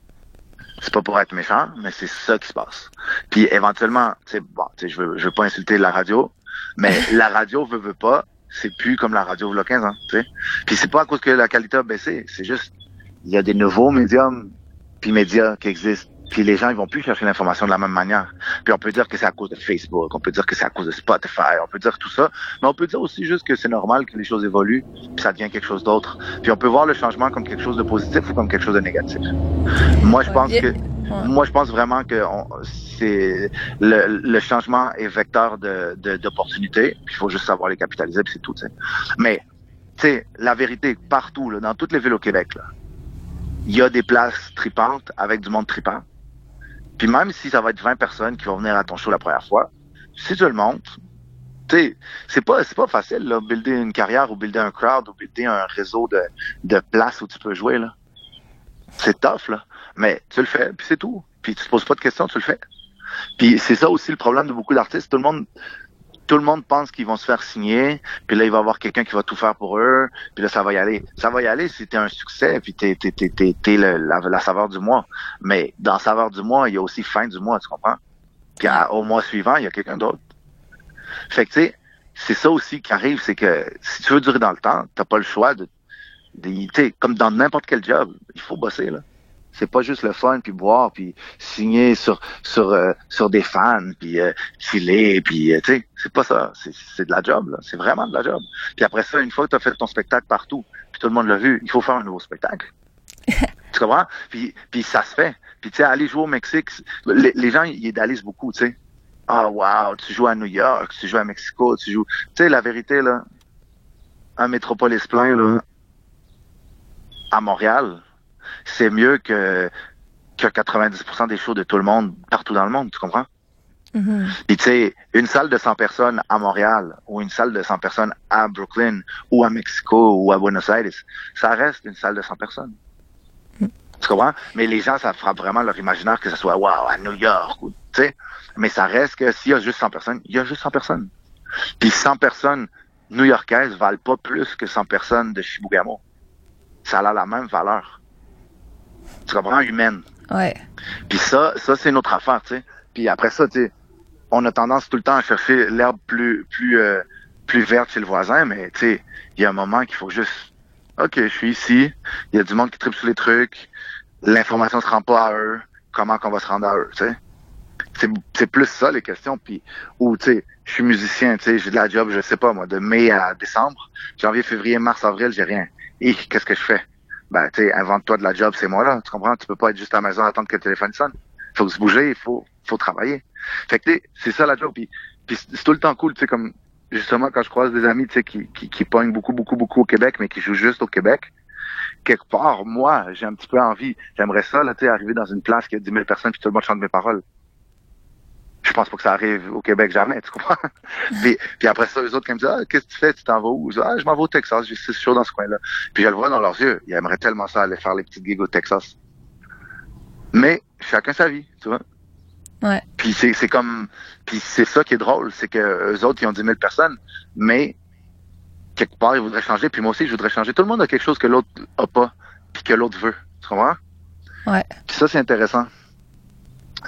C'est pas pour être méchant, mais c'est ça qui se passe. Puis éventuellement, tu sais, bon, je veux, je veux pas insulter la radio, mais la radio veut, veut pas, c'est plus comme la radio a 15 ans, tu sais. Puis c'est pas à cause que la qualité a baissé, c'est juste, il y a des nouveaux médiums, puis médias qui existent. Puis les gens, ils vont plus chercher l'information de la même manière. Puis on peut dire que c'est à cause de Facebook, on peut dire que c'est à cause de Spotify, on peut dire tout ça, mais on peut dire aussi juste que c'est normal que les choses évoluent, puis ça devient quelque chose d'autre. Puis on peut voir le changement comme quelque chose de positif ou comme quelque chose de négatif. Moi, je pense que Ouais. moi, je pense vraiment que on- c'est le, le changement est vecteur de de- d'opportunités. puis Il faut juste savoir les capitaliser, puis c'est tout. tu sais. Mais tu sais, la vérité, partout, là, dans toutes les villes au Québec, il y a des places tripantes avec du monde tripant. Puis même si ça va être 20 personnes qui vont venir à ton show la première fois, si tu le sais, c'est pas c'est pas facile là, builder une carrière ou builder un crowd ou builder un réseau de de places où tu peux jouer là. C'est tough là, mais tu le fais puis c'est tout. Puis tu te poses pas de questions, tu le fais. Puis c'est ça aussi le problème de beaucoup d'artistes, tout le monde tout le monde pense qu'ils vont se faire signer, puis là il va y avoir quelqu'un qui va tout faire pour eux, puis là ça va y aller. Ça va y aller si t'es un succès, puis t'es t'es t'es t'es, la, la saveur du mois. Mais dans saveur du mois, il y a aussi fin du mois, tu comprends? Puis au mois suivant, il y a quelqu'un d'autre. Fait que tu sais, c'est ça aussi qui arrive, c'est que si tu veux durer dans le temps, t'as pas le choix de, de comme dans n'importe quel job, il faut bosser là. C'est pas juste le fun puis boire puis signer sur sur euh, sur des fans puis euh, filer puis euh, tu sais c'est pas ça. C'est c'est de la job là. C'est vraiment de la job. Puis après ça une fois que tu as fait ton spectacle partout puis tout le monde l'a vu il faut faire un nouveau spectacle. Tu comprends? Puis puis ça se fait. Puis tu sais aller jouer au Mexique les, les gens ils idéalisent beaucoup tu sais ah wow tu joues à New York tu joues à Mexico tu joues tu sais la vérité là un métropolis plein là à Montréal c'est mieux que que 90% des shows de tout le monde partout dans le monde, tu comprends? Mhm. Puis tu sais, une salle de 100 personnes à Montréal ou une salle de 100 personnes à Brooklyn ou à Mexico ou à Buenos Aires, ça reste une salle de 100 personnes. Tu comprends? Mais les gens, ça frappe vraiment leur imaginaire que ce soit wow, à New York ou tu sais. Mais ça reste que s'il y a juste 100 personnes, il y a juste 100 personnes. Puis 100 personnes new-yorkaises valent pas plus que 100 personnes de Chibougamau. Ça a la même valeur. Tu comprends? Humaine? Ouais. Puis ça, ça c'est notre affaire, tu sais. Puis après ça, tu sais, on a tendance tout le temps à chercher l'herbe plus plus euh, plus verte chez le voisin, mais tu sais, il y a un moment qu'il faut juste OK, je suis ici, il y a du monde qui tripe sur les trucs, l'information se rend pas à eux, comment qu'on va se rendre à eux, tu sais? C'est c'est plus ça les questions puis ou tu sais, je suis musicien, tu sais, j'ai de la job, je sais pas moi, de mai à décembre, janvier, février, mars, avril, j'ai rien. Et qu'est-ce que je fais? Ben, tu sais, invente-toi de la job, c'est moi là. Tu comprends? Tu peux pas être juste à la maison à attendre que le téléphone sonne. Faut se bouger, il faut, faut travailler. Fait que, c'est ça la job. Puis, puis c'est tout le temps cool, tu sais, comme, justement, quand je croise des amis, tu sais, qui, qui, qui pognent beaucoup, beaucoup, beaucoup au Québec, mais qui jouent juste au Québec. Quelque part, moi, j'ai un petit peu envie. J'aimerais ça, là, tu sais, arriver dans une place qui a 10 000 personnes puis tout le monde chante mes paroles. Je pense pas que ça arrive au Québec jamais, tu comprends? puis, puis après ça, eux autres qui me disent, ah, qu'est-ce que tu fais? Tu t'en vas où? Je dis, ah, je m'en vais au Texas, j'ai six shows dans ce coin-là. Puis je le vois dans leurs yeux. Ils aimeraient tellement ça aller faire les petites gigs au Texas. Mais chacun sa vie, tu vois? Ouais. Puis c'est, c'est comme, puis c'est ça qui est drôle, c'est que eux autres ils ont 10 000 personnes, mais quelque part ils voudraient changer. Puis moi aussi je voudrais changer. Tout le monde a quelque chose que l'autre a pas, puis que l'autre veut. Tu comprends? Ouais. Puis ça c'est intéressant.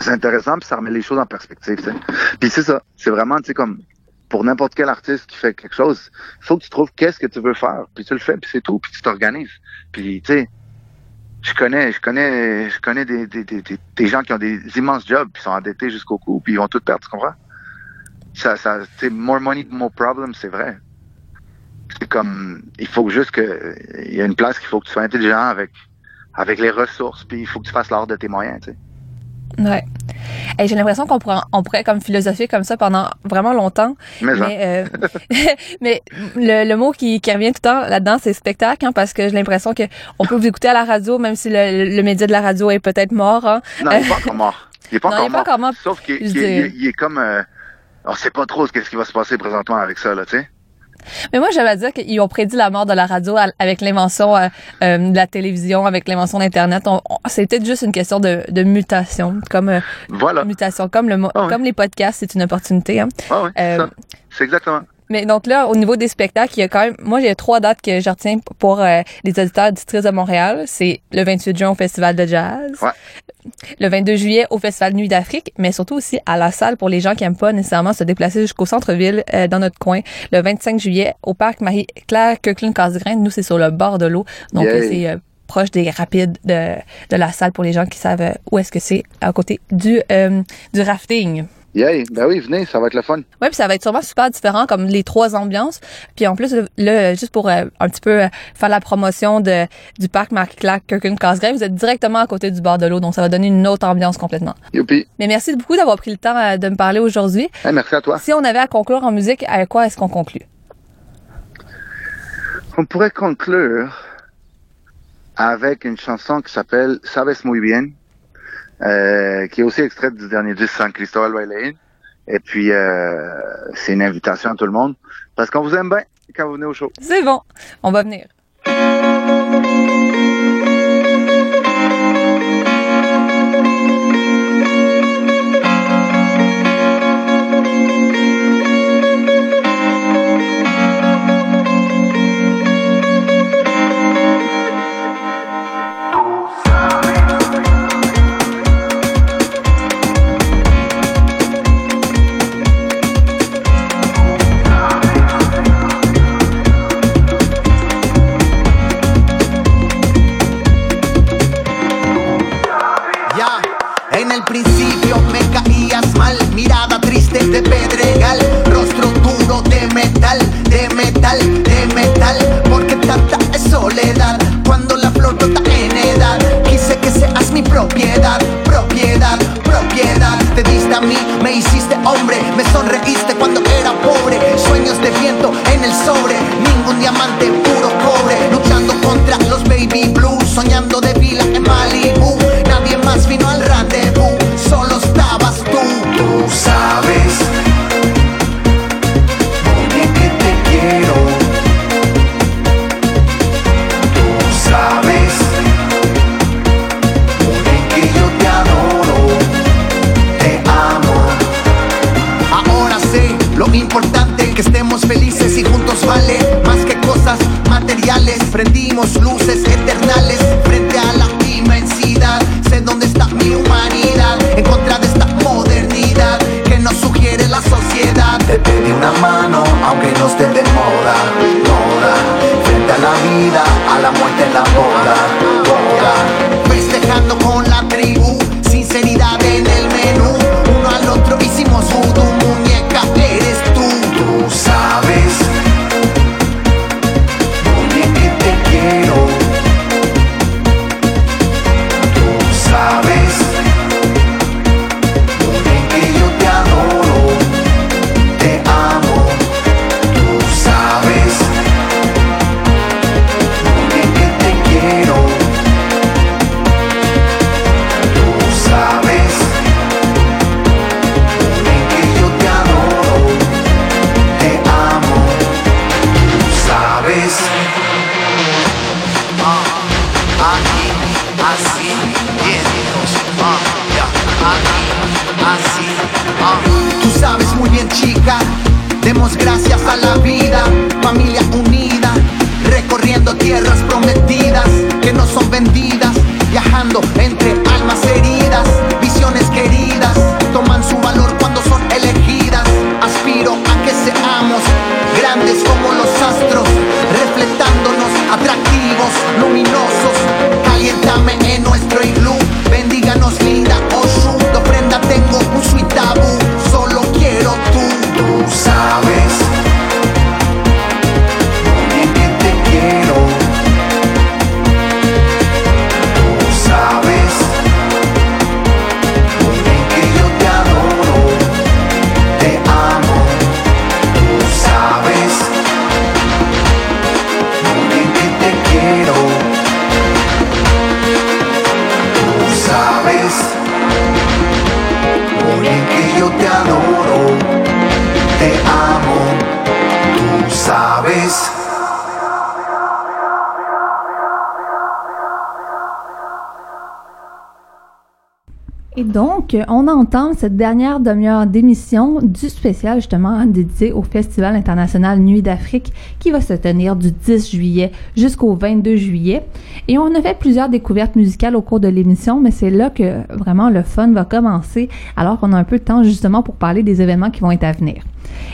C'est intéressant, puis ça remet les choses en perspective. tu sais. Puis c'est ça, c'est vraiment, tu sais, comme pour n'importe quel artiste qui fait quelque chose, il faut que tu trouves qu'est-ce que tu veux faire, puis tu le fais, puis c'est tout, puis tu t'organises. Puis tu sais, je connais, je connais, je connais des, des, des, des- gens qui ont des immenses jobs, puis sont endettés jusqu'au cou, puis ils vont tout perdre, tu comprends? Ça, ça, tu more money, more problem, c'est vrai. C'est comme, il faut juste que, il y a une place qu'il faut que tu sois intelligent avec, avec les ressources, puis il faut que tu fasses l'art de tes moyens, tu sais. Ouais. Et j'ai l'impression qu'on pourrait, on pourrait comme philosopher comme ça pendant vraiment longtemps. Mais. Mais, euh, mais le, le mot qui, qui revient tout le temps là-dedans, c'est spectacle, hein, parce que j'ai l'impression que on peut vous écouter à la radio, même si le, le média de la radio est peut-être mort. Hein. Non, il est pas encore mort. Il est pas, encore, est mort. encore mort. Sauf qu'il il est comme, euh, on sait pas trop ce qu'est-ce qui va se passer présentement avec ça, là, tu sais. Mais moi, j'avais à dire qu'ils ont prédit la mort de la radio avec l'invention euh, euh, de la télévision, avec l'invention d'Internet. On- C'était juste une question de, de mutation, comme euh, Voilà. mutation, comme le mo- Ah ouais. comme les podcasts, c'est une opportunité. Hein. Ah ouais, c'est. C'est exactement. Mais donc là, au niveau des spectacles, il y a quand même, moi, j'ai trois dates que je retiens pour euh, les auditeurs district de Montréal. C'est le 28 juin au Festival de Jazz. Ouais. Le 22 juillet au Festival Nuit d'Afrique, mais surtout aussi à la salle pour les gens qui aiment pas nécessairement se déplacer jusqu'au centre-ville euh, dans notre coin. Le 25 juillet au parc Marie-Claire Kirkland-Casgrain. Nous, c'est sur le bord de l'eau. Donc, c'est euh, proche des rapides de, de la salle pour les gens qui savent euh, où est-ce que c'est à côté du, euh, du rafting. Yay, ben oui, venez, ça va être le fun. Ouais, puis ça va être sûrement super différent comme les trois ambiances. Puis en plus là juste pour euh, un petit peu euh, faire la promotion de du parc Marie-Claire Kirkland-Casgrain, vous êtes directement à côté du bord de l'eau donc ça va donner une autre ambiance complètement. Youpi. Mais merci beaucoup d'avoir pris le temps euh, de me parler aujourd'hui. Hey, merci à toi. Si on avait à conclure en musique, à quoi est-ce qu'on conclut? On pourrait conclure avec une chanson qui s'appelle Sabes muy bien, qui est aussi extraite du dernier disque San Cristóbal Bailain. Et puis, euh, c'est une invitation à tout le monde, parce qu'on vous aime bien quand vous venez au show. C'est bon, on va venir. Cuando la flor brota en edad. Quise que seas mi propiedad, propiedad, propiedad. Te diste a mí, me hiciste hombre, me sonreíste cuando era pobre. Sueños de viento en el sobre, ningún diamante, puro cette dernière demi-heure d'émission du spécial justement dédié au Festival international Nuit d'Afrique qui va se tenir du 10 juillet jusqu'au 22 juillet. Et on a fait plusieurs découvertes musicales au cours de l'émission, mais c'est là que vraiment le fun va commencer alors qu'on a un peu de temps justement pour parler des événements qui vont être à venir.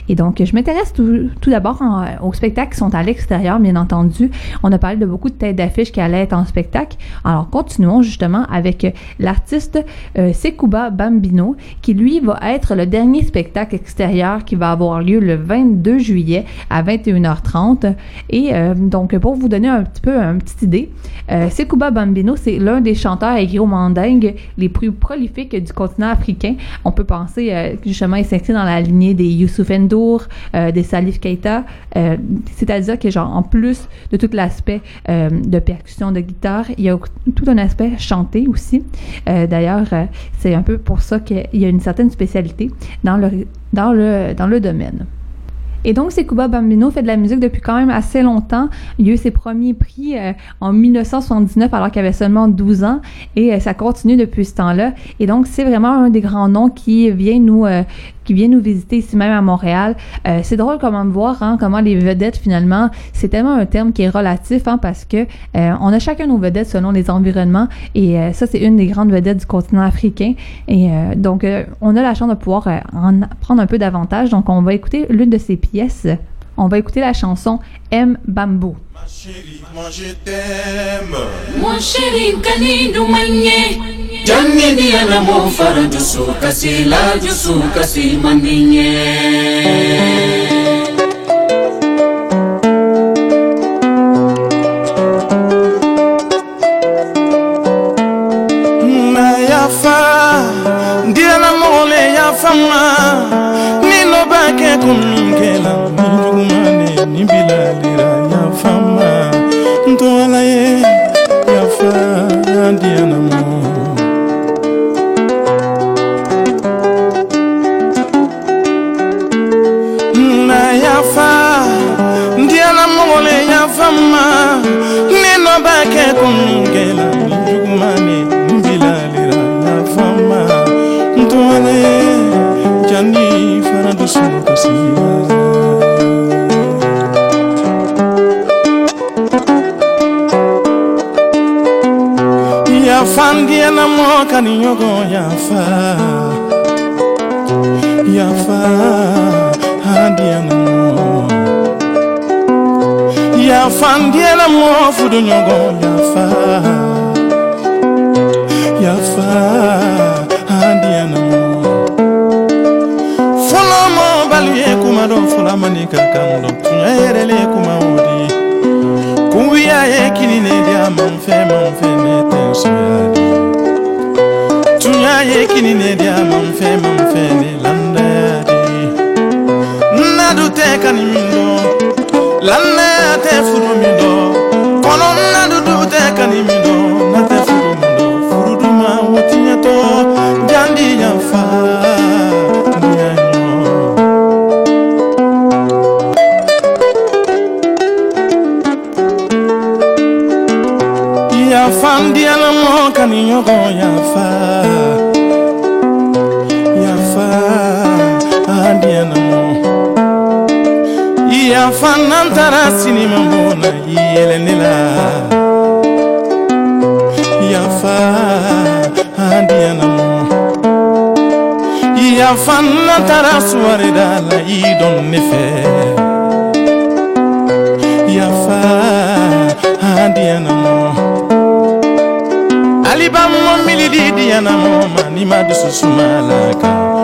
Et donc, je m'intéresse tout, tout d'abord aux spectacles qui sont à l'extérieur, bien entendu. On a parlé de beaucoup de têtes d'affiches qui allaient être en spectacle. Alors, continuons justement avec euh, l'artiste euh, Sekouba Bambino, qui lui va être le dernier spectacle extérieur qui va avoir lieu le 22 juillet à 21h30. Et euh, donc, pour vous donner un petit peu une petite idée, euh, Sekouba Bambino, c'est l'un des chanteurs agro-mandingues les plus prolifiques du continent africain. On peut penser euh, justement, il s'inscrit dans la lignée des Youssouf N'Dour, euh, des Salif Keita. euh, C'est-à-dire que, genre, en plus de tout l'aspect de percussion, de guitare, il y a tout un aspect chanté aussi. Euh, D'ailleurs, euh, c'est un peu pour ça qu'il y a une certaine spécialité dans le, dans le, dans le domaine. Et donc, Sekouba Bambino fait de la musique depuis quand même assez longtemps. Il a eu ses premiers prix euh, en 1979 alors qu'il avait seulement 12 ans et ça continue depuis ce temps-là. Et donc, c'est vraiment un des grands noms qui vient nous qui vient nous visiter ici même à Montréal. Euh, c'est drôle comment voir hein, comment les vedettes finalement, c'est tellement un terme qui est relatif hein, parce que euh, on a chacun nos vedettes selon les environnements et euh, ça c'est une des grandes vedettes du continent africain et donc on a la chance de pouvoir en prendre un peu davantage. Donc on va écouter l'une de ses pièces. On va écouter la chanson M Bamboo. Moi je t'aime. Mon chéri kaninu manye Janni dia na mo fara jusu kasi la jusu kasi maninye yafa ndiala mɔgɔ le yafa ma ni nɔ b'a kɛ ko makaniyogo yafa. Yafa handiyanamo yafa ndiyanamo fuduyogo yafa. Yafa handiyanamo fulomo baluye kuma do fulamani kakam do tuya yerele kuma wodi. Ne ye kinine diya manfɛ manfɛ ne tɛ sɔyadi ye kini ne dia mam fe mam fe ne landa di na du te kan min do landa te furu min do kono na du du te kan min do na te furu min do furu du ma wuti ne to jandi ya fa Fandiana mo kaniyo sini mamona yele yafa andiya namo yafa na tara suwari da la idon nefe. yafa andiya namo aliba mɔ milidi diya namo ni ma la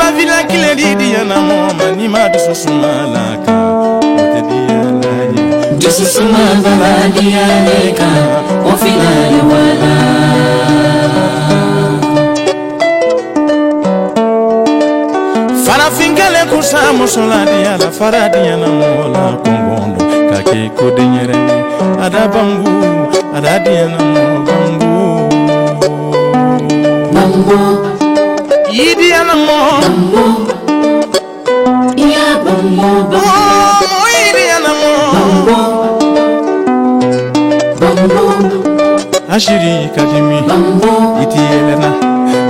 ba vila kile di diyana mɔgɔ ma n'i ma dusu suma la kan di ya la ye. dusu suma baba diyale kan o fila ye wala. farafin kelen kun muso la diyala fara diyana mɔgɔ la kɔnbɔn don ka kɛ ko den yɛrɛ ada a ada di ya na diyana mɔgɔ banbu. banbu. yidiya. damo damo oh, ya bamo bamo ashiri kadimi bamo iti elena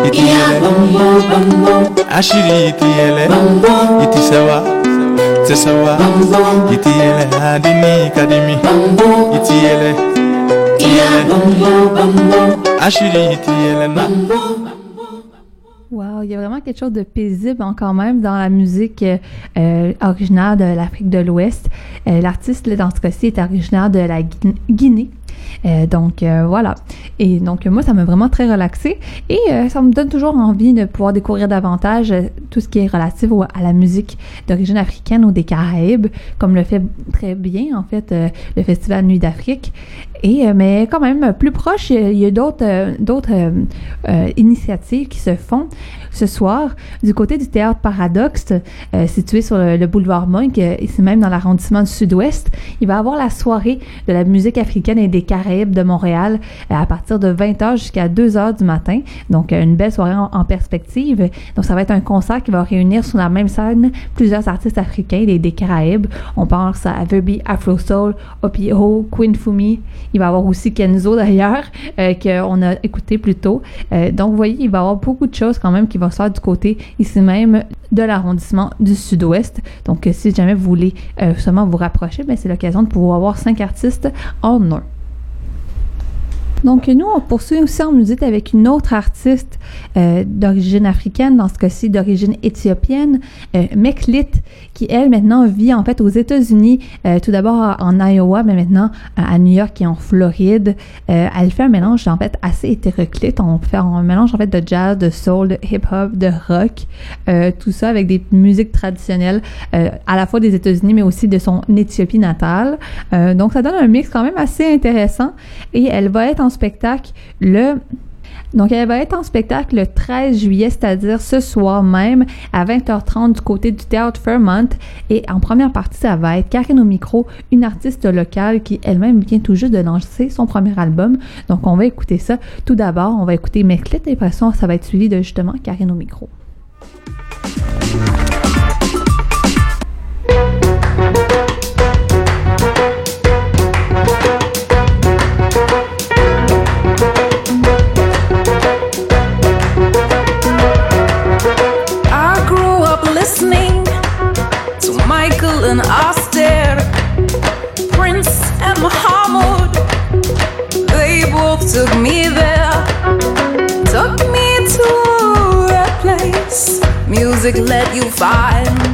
iti ele bamo bamo ashiri iti ele bamo iti sewa sewa bamo iti ele adini kadimi. Bamo iti ele Bambo, bambo, ashiri iti elena. Bambo. Il y a vraiment quelque chose de paisible quand même dans la musique euh, originaire de l'Afrique de l'Ouest. Euh, L'artiste, dans ce cas-ci, est originaire de la Guin- Guinée. Euh, donc euh, voilà. Et donc moi, ça m'a vraiment très relaxé et euh, ça me donne toujours envie de pouvoir découvrir davantage euh, tout ce qui est relatif à la musique d'origine africaine ou des Caraïbes, comme le fait très bien en fait euh, le Festival Nuit d'Afrique. Et euh, mais quand même plus proche, il y a d'autres euh, d'autres euh, euh, initiatives qui se font ce soir du côté du théâtre Paradoxe, euh, situé sur le, le boulevard Monk, euh, ici même dans l'arrondissement du Sud-Ouest. Il va y avoir la soirée de la musique africaine et des Caraïbes de Montréal euh, à partir de 20h jusqu'à 2h du matin. Donc euh, une belle soirée en, perspective. Donc ça va être un concert qui va réunir sur la même scène plusieurs artistes africains des, des Caraïbes. On pense à Verbi, Afro Soul, Opio, Queen Fumi. Il va y avoir aussi Kenzo d'ailleurs, euh, qu'on a écouté plus tôt. Euh, donc, vous voyez, il va y avoir beaucoup de choses quand même qui vont se du côté ici même de l'arrondissement du Sud-Ouest. Donc, euh, si jamais vous voulez euh, seulement vous rapprocher, ben, c'est l'occasion de pouvoir avoir cinq artistes en un. Donc, nous, on poursuit aussi en musique avec une autre artiste euh, d'origine africaine, dans ce cas-ci d'origine éthiopienne, euh, Meklit, qui, elle, maintenant vit en fait aux États-Unis, euh, tout d'abord en Iowa, mais maintenant à New York et en Floride. Euh, elle fait un mélange, en fait, assez hétéroclite. On fait un mélange, en fait, de jazz, de soul, de hip-hop, de rock, euh, tout ça avec des musiques traditionnelles, euh, à la fois des États-Unis, mais aussi de son Éthiopie natale. Donc, ça donne un mix quand même assez intéressant. Et elle va être en spectacle le donc, elle va être en spectacle le 13 juillet, c'est-à-dire ce soir même, à 20h30 du côté du théâtre Fairmont. Et en première partie, ça va être Karen au micro, une artiste locale qui elle-même vient tout juste de lancer son premier album. Donc, on va écouter ça. Tout d'abord, on va écouter Meklit et après ça, va être suivi de justement Karen au micro. And Aster, Prince and Muhammad. They both took me there, took me to a place music let you find.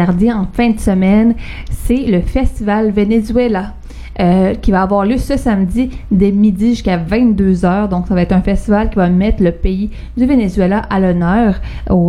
En fin de semaine, c'est le Festival Venezuela. euh, qui va avoir lieu ce samedi dès midi jusqu'à 22h. Donc, ça va être un festival qui va mettre le pays du Venezuela à l'honneur.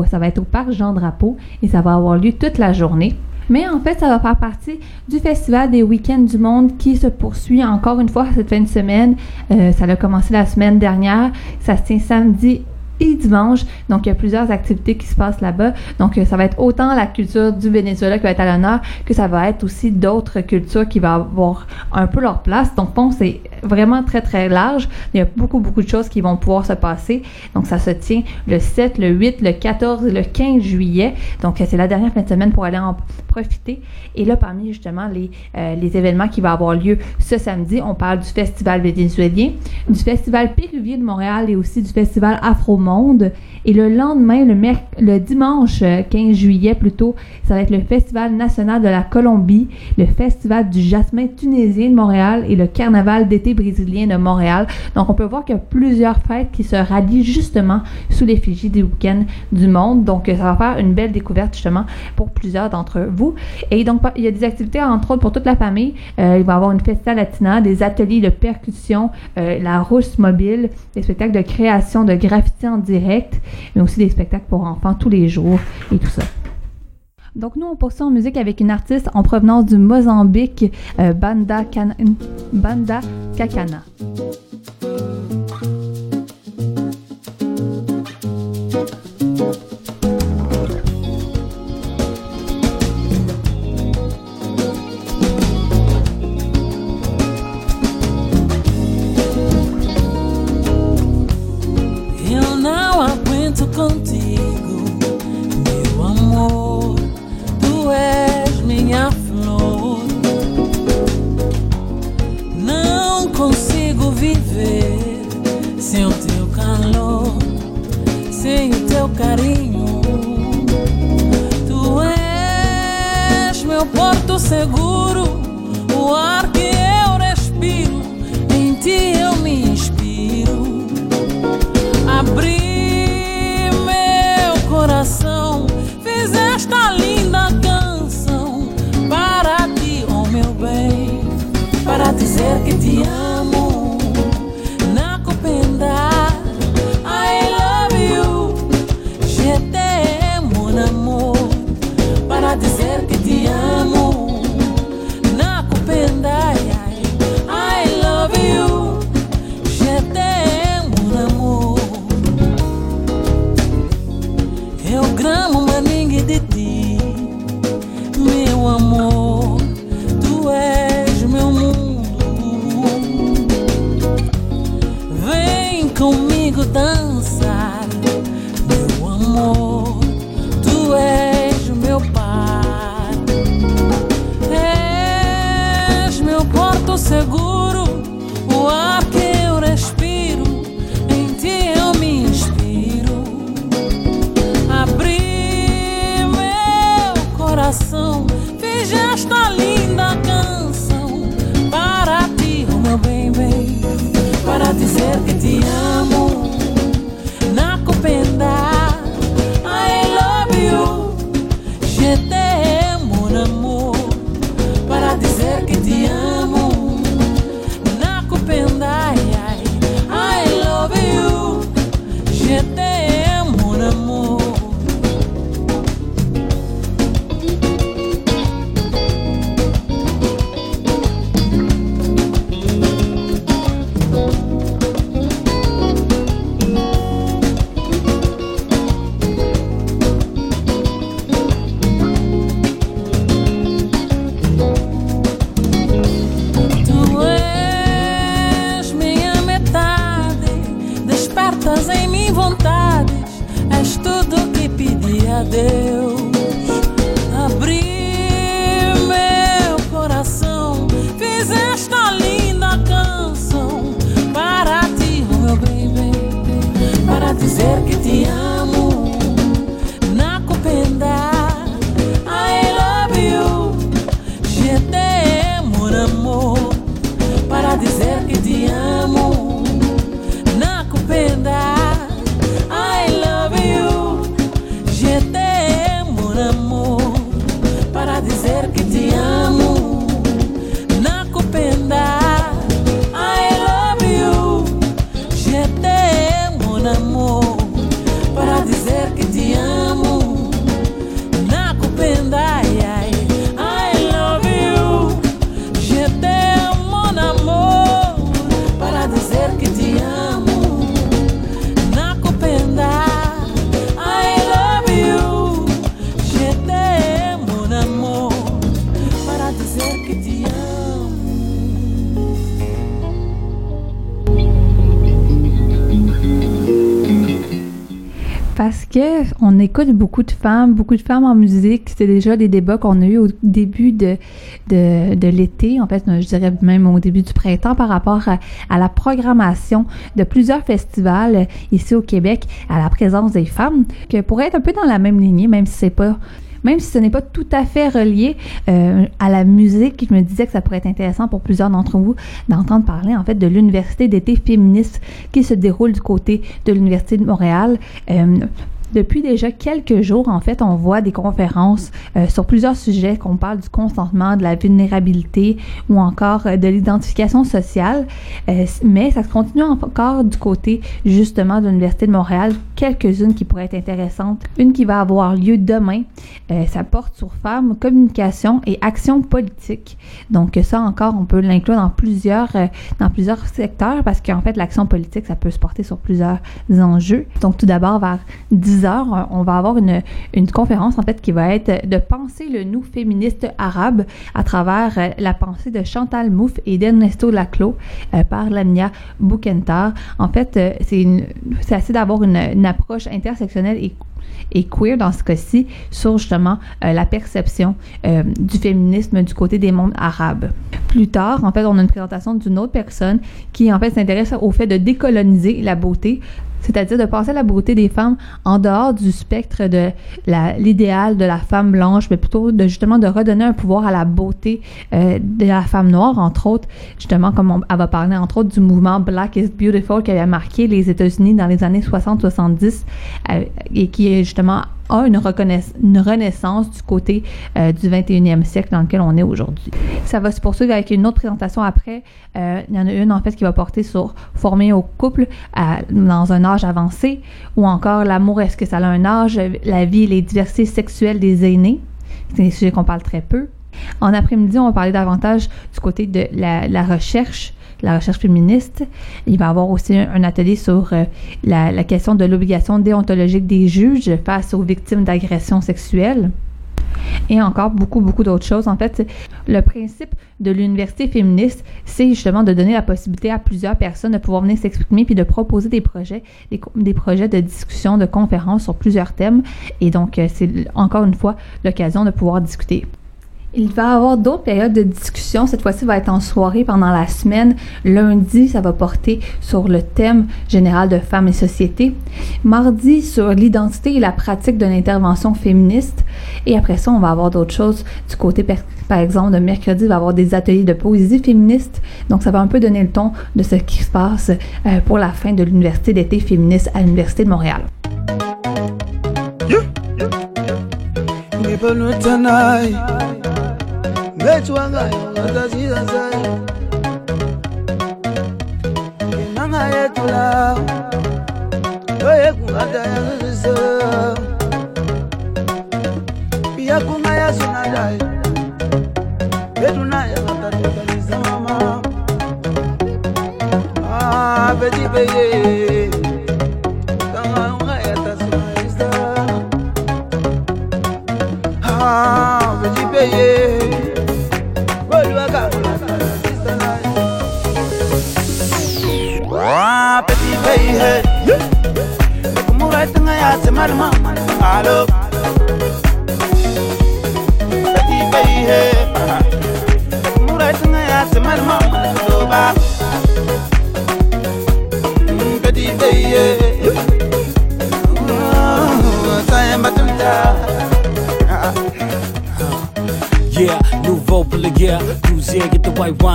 Ça va être au Parc Jean-Drapeau et ça va avoir lieu toute la journée. Mais en fait, ça va faire partie du Festival des Week-ends du Monde qui se poursuit encore une fois cette fin de semaine. Euh, ça a commencé la semaine dernière. Ça se tient samedi dimanche. Donc, il y a plusieurs activités qui se passent là-bas. Donc, euh, ça va être autant la culture du Venezuela qui va être à l'honneur que ça va être aussi d'autres cultures qui vont avoir un peu leur place. Donc, bon, c'est vraiment très, très large. Il y a beaucoup, beaucoup de choses qui vont pouvoir se passer. Donc, ça se tient le 7, le 8, le 14 et le 15 juillet. Donc, euh, c'est la dernière fin de semaine pour aller en profiter. Et là, parmi justement les, euh, les événements qui vont avoir lieu ce samedi, on parle du Festival vénézuélien, du Festival péruvien de Montréal et aussi du Festival Afro-Monde. Et le lendemain, le, merc- le dimanche euh, 15 juillet plutôt, ça va être le Festival national de la Colombie, le Festival du jasmin tunisien de Montréal et le Carnaval d'été de Montréal. Donc, on peut voir qu'il y a plusieurs fêtes qui se rallient justement sous l'effigie des week-ends du monde. Donc, ça va faire une belle découverte justement pour plusieurs d'entre vous. Et donc, il y a des activités entre autres pour toute la famille. Euh, il va y avoir une festa latina, des ateliers de percussion, euh, la rousse mobile, des spectacles de création de graffiti en direct, mais aussi des spectacles pour enfants tous les jours et tout ça. Donc nous, on poursuit en musique avec une artiste en provenance du Mozambique, euh, Banda, Can- Banda Kakana. Teu carinho. Tu és meu porto seguro, o ar que eu respiro. Em ti eu me inspiro. Abri meu coração, fiz esta linda canção para ti, oh meu bem, para dizer que te amo. Écoute beaucoup de femmes, beaucoup de femmes en musique. C'est déjà des débats qu'on a eu au début de, de, de l'été, en fait, je dirais même au début du printemps par rapport à, la programmation de plusieurs festivals ici au Québec, à la présence des femmes, que pourrait être un peu dans la même lignée, même si c'est pas même si ce n'est pas tout à fait relié euh, à la musique, je me disais que ça pourrait être intéressant pour plusieurs d'entre vous d'entendre parler en fait de l'université d'été féministe qui se déroule du côté de l'université de Montréal. Euh, Depuis déjà quelques jours, en fait, on voit des conférences euh, sur plusieurs sujets, qu'on parle du consentement, de la vulnérabilité ou encore euh, de l'identification sociale. Euh, mais ça se continue encore du côté justement de l'Université de Montréal, quelques-unes qui pourraient être intéressantes. Une qui va avoir lieu demain, ça porte sur femmes, communication et action politique. Donc ça encore, on peut l'inclure dans plusieurs dans plusieurs secteurs parce qu'en fait l'action politique, ça peut se porter sur plusieurs enjeux. Donc tout d'abord vers 10 on va avoir une, conférence en fait qui va être de penser le nous féministe arabe à travers euh, la pensée de Chantal Mouffe et d'Ernesto Laclos euh, par Lamia Boukentar. En fait, euh, c'est assez d'avoir une, approche intersectionnelle et et queer dans ce cas-ci sur justement la perception du féminisme du côté des mondes arabes. Plus tard, en fait, on a une présentation d'une autre personne qui en fait s'intéresse au fait de décoloniser la beauté c'est-à-dire de passer la beauté des femmes en dehors du spectre de l'idéal de la femme blanche, mais plutôt de justement de redonner un pouvoir à la beauté euh, de la femme noire, entre autres, justement comme on, elle va parler entre autres du mouvement Black is Beautiful qui avait marqué les États-Unis dans les années 60-70 euh, et qui est justement a une, renaissance du côté euh, du 21e siècle dans lequel on est aujourd'hui. Ça va se poursuivre avec une autre présentation après. Euh, il y en a une en fait qui va porter sur former au couple dans un âge avancé ou encore l'amour, est-ce que ça a un âge, la vie et les diversités sexuelles des aînés? C'est des sujets qu'on parle très peu. En après-midi, on va parler davantage du côté de la recherche la recherche féministe. Il va y avoir aussi un, atelier sur euh, la, question de l'obligation déontologique des juges face aux victimes d'agressions sexuelles. Et encore beaucoup, beaucoup d'autres choses. En fait, le principe de l'université féministe, c'est justement de donner la possibilité à plusieurs personnes de pouvoir venir s'exprimer puis de proposer des projets, des, des, projets de discussion, de conférences sur plusieurs thèmes. Et donc, euh, c'est encore une fois l'occasion de pouvoir discuter. Il va y avoir d'autres périodes de discussion. Cette fois-ci, va être en soirée pendant la semaine. Lundi, ça va porter sur le thème général de femmes et société. Mardi, sur l'identité et la pratique de l'intervention féministe. Et après ça, on va avoir d'autres choses du côté, par exemple, de mercredi, il va y avoir des ateliers de poésie féministe. Donc, ça va un peu donner le ton de ce qui se passe euh, pour la fin de l'université d'été féministe à l'Université de Montréal. ngechwa ngayo ngazazira zayo inanga yetula oyekunga dayazizo iyakunga yasuna dayo yetunayakatatukanisa mama. Ah, apetipeye kangaunga yatasunaiza apetipeye ah,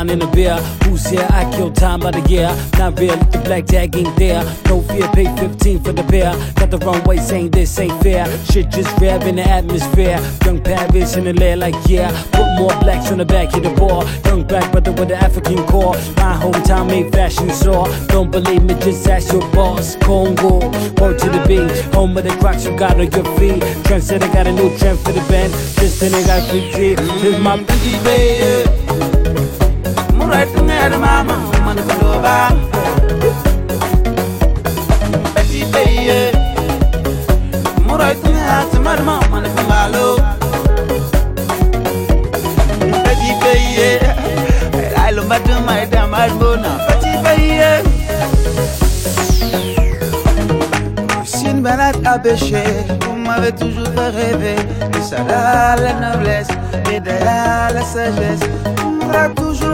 wine and a beer. Who's here? I kill time by the year. Not real, the black tag ain't there. No fear, pay 15 for the beer. Got the wrong way, saying this ain't fair. Shit just rev in the atmosphere. Young Paris in the lair like yeah. Put more blacks on the back of the ball. Young black brother with the African core. My hometown made fashion saw. Don't believe me, just ask your boss. Congo, word to the beat. Home of the crocs you got on your feet. Trendsetter got a new trend for the band. Just then they got free This my petit baby. Petit tunga semar mama, mana kumbalo. Petit my do my damn bona. Petit à pêcher, vous m'avez toujours fait rêver. Et la noblesse, et derrière la sagesse, toujours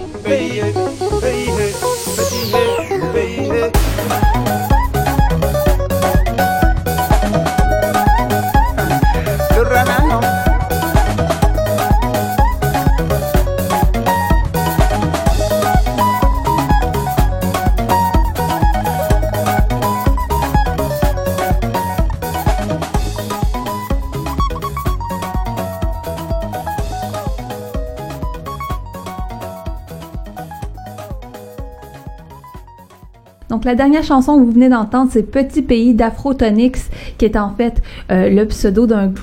baby. Donc, la dernière chanson que vous venez d'entendre, c'est Petit pays d'Afrotonix, qui est en fait euh, le pseudo d'un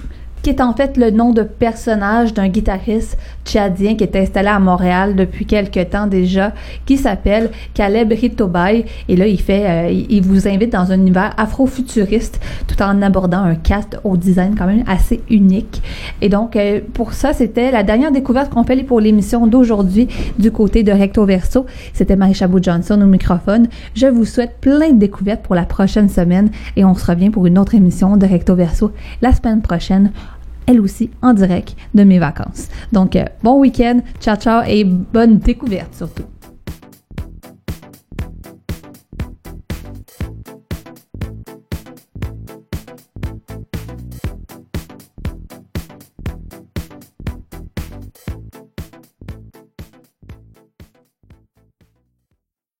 qui est en fait le nom de personnage d'un guitariste tchadien qui est installé à Montréal depuis quelques temps déjà, qui s'appelle Caleb Ritobay. Et là, il fait, euh, il vous invite dans un univers afro-futuriste, tout en abordant un cast au design quand même assez unique. Et donc, euh, pour ça, c'était la dernière découverte qu'on fait pour l'émission d'aujourd'hui du côté de Recto Verso. C'était Marie Chabot Johnson au microphone. Je vous souhaite plein de découvertes pour la prochaine semaine et on se revient pour une autre émission de Recto Verso la semaine prochaine elle aussi en direct de mes vacances. Donc, euh, bon week-end, ciao ciao et bonne découverte surtout.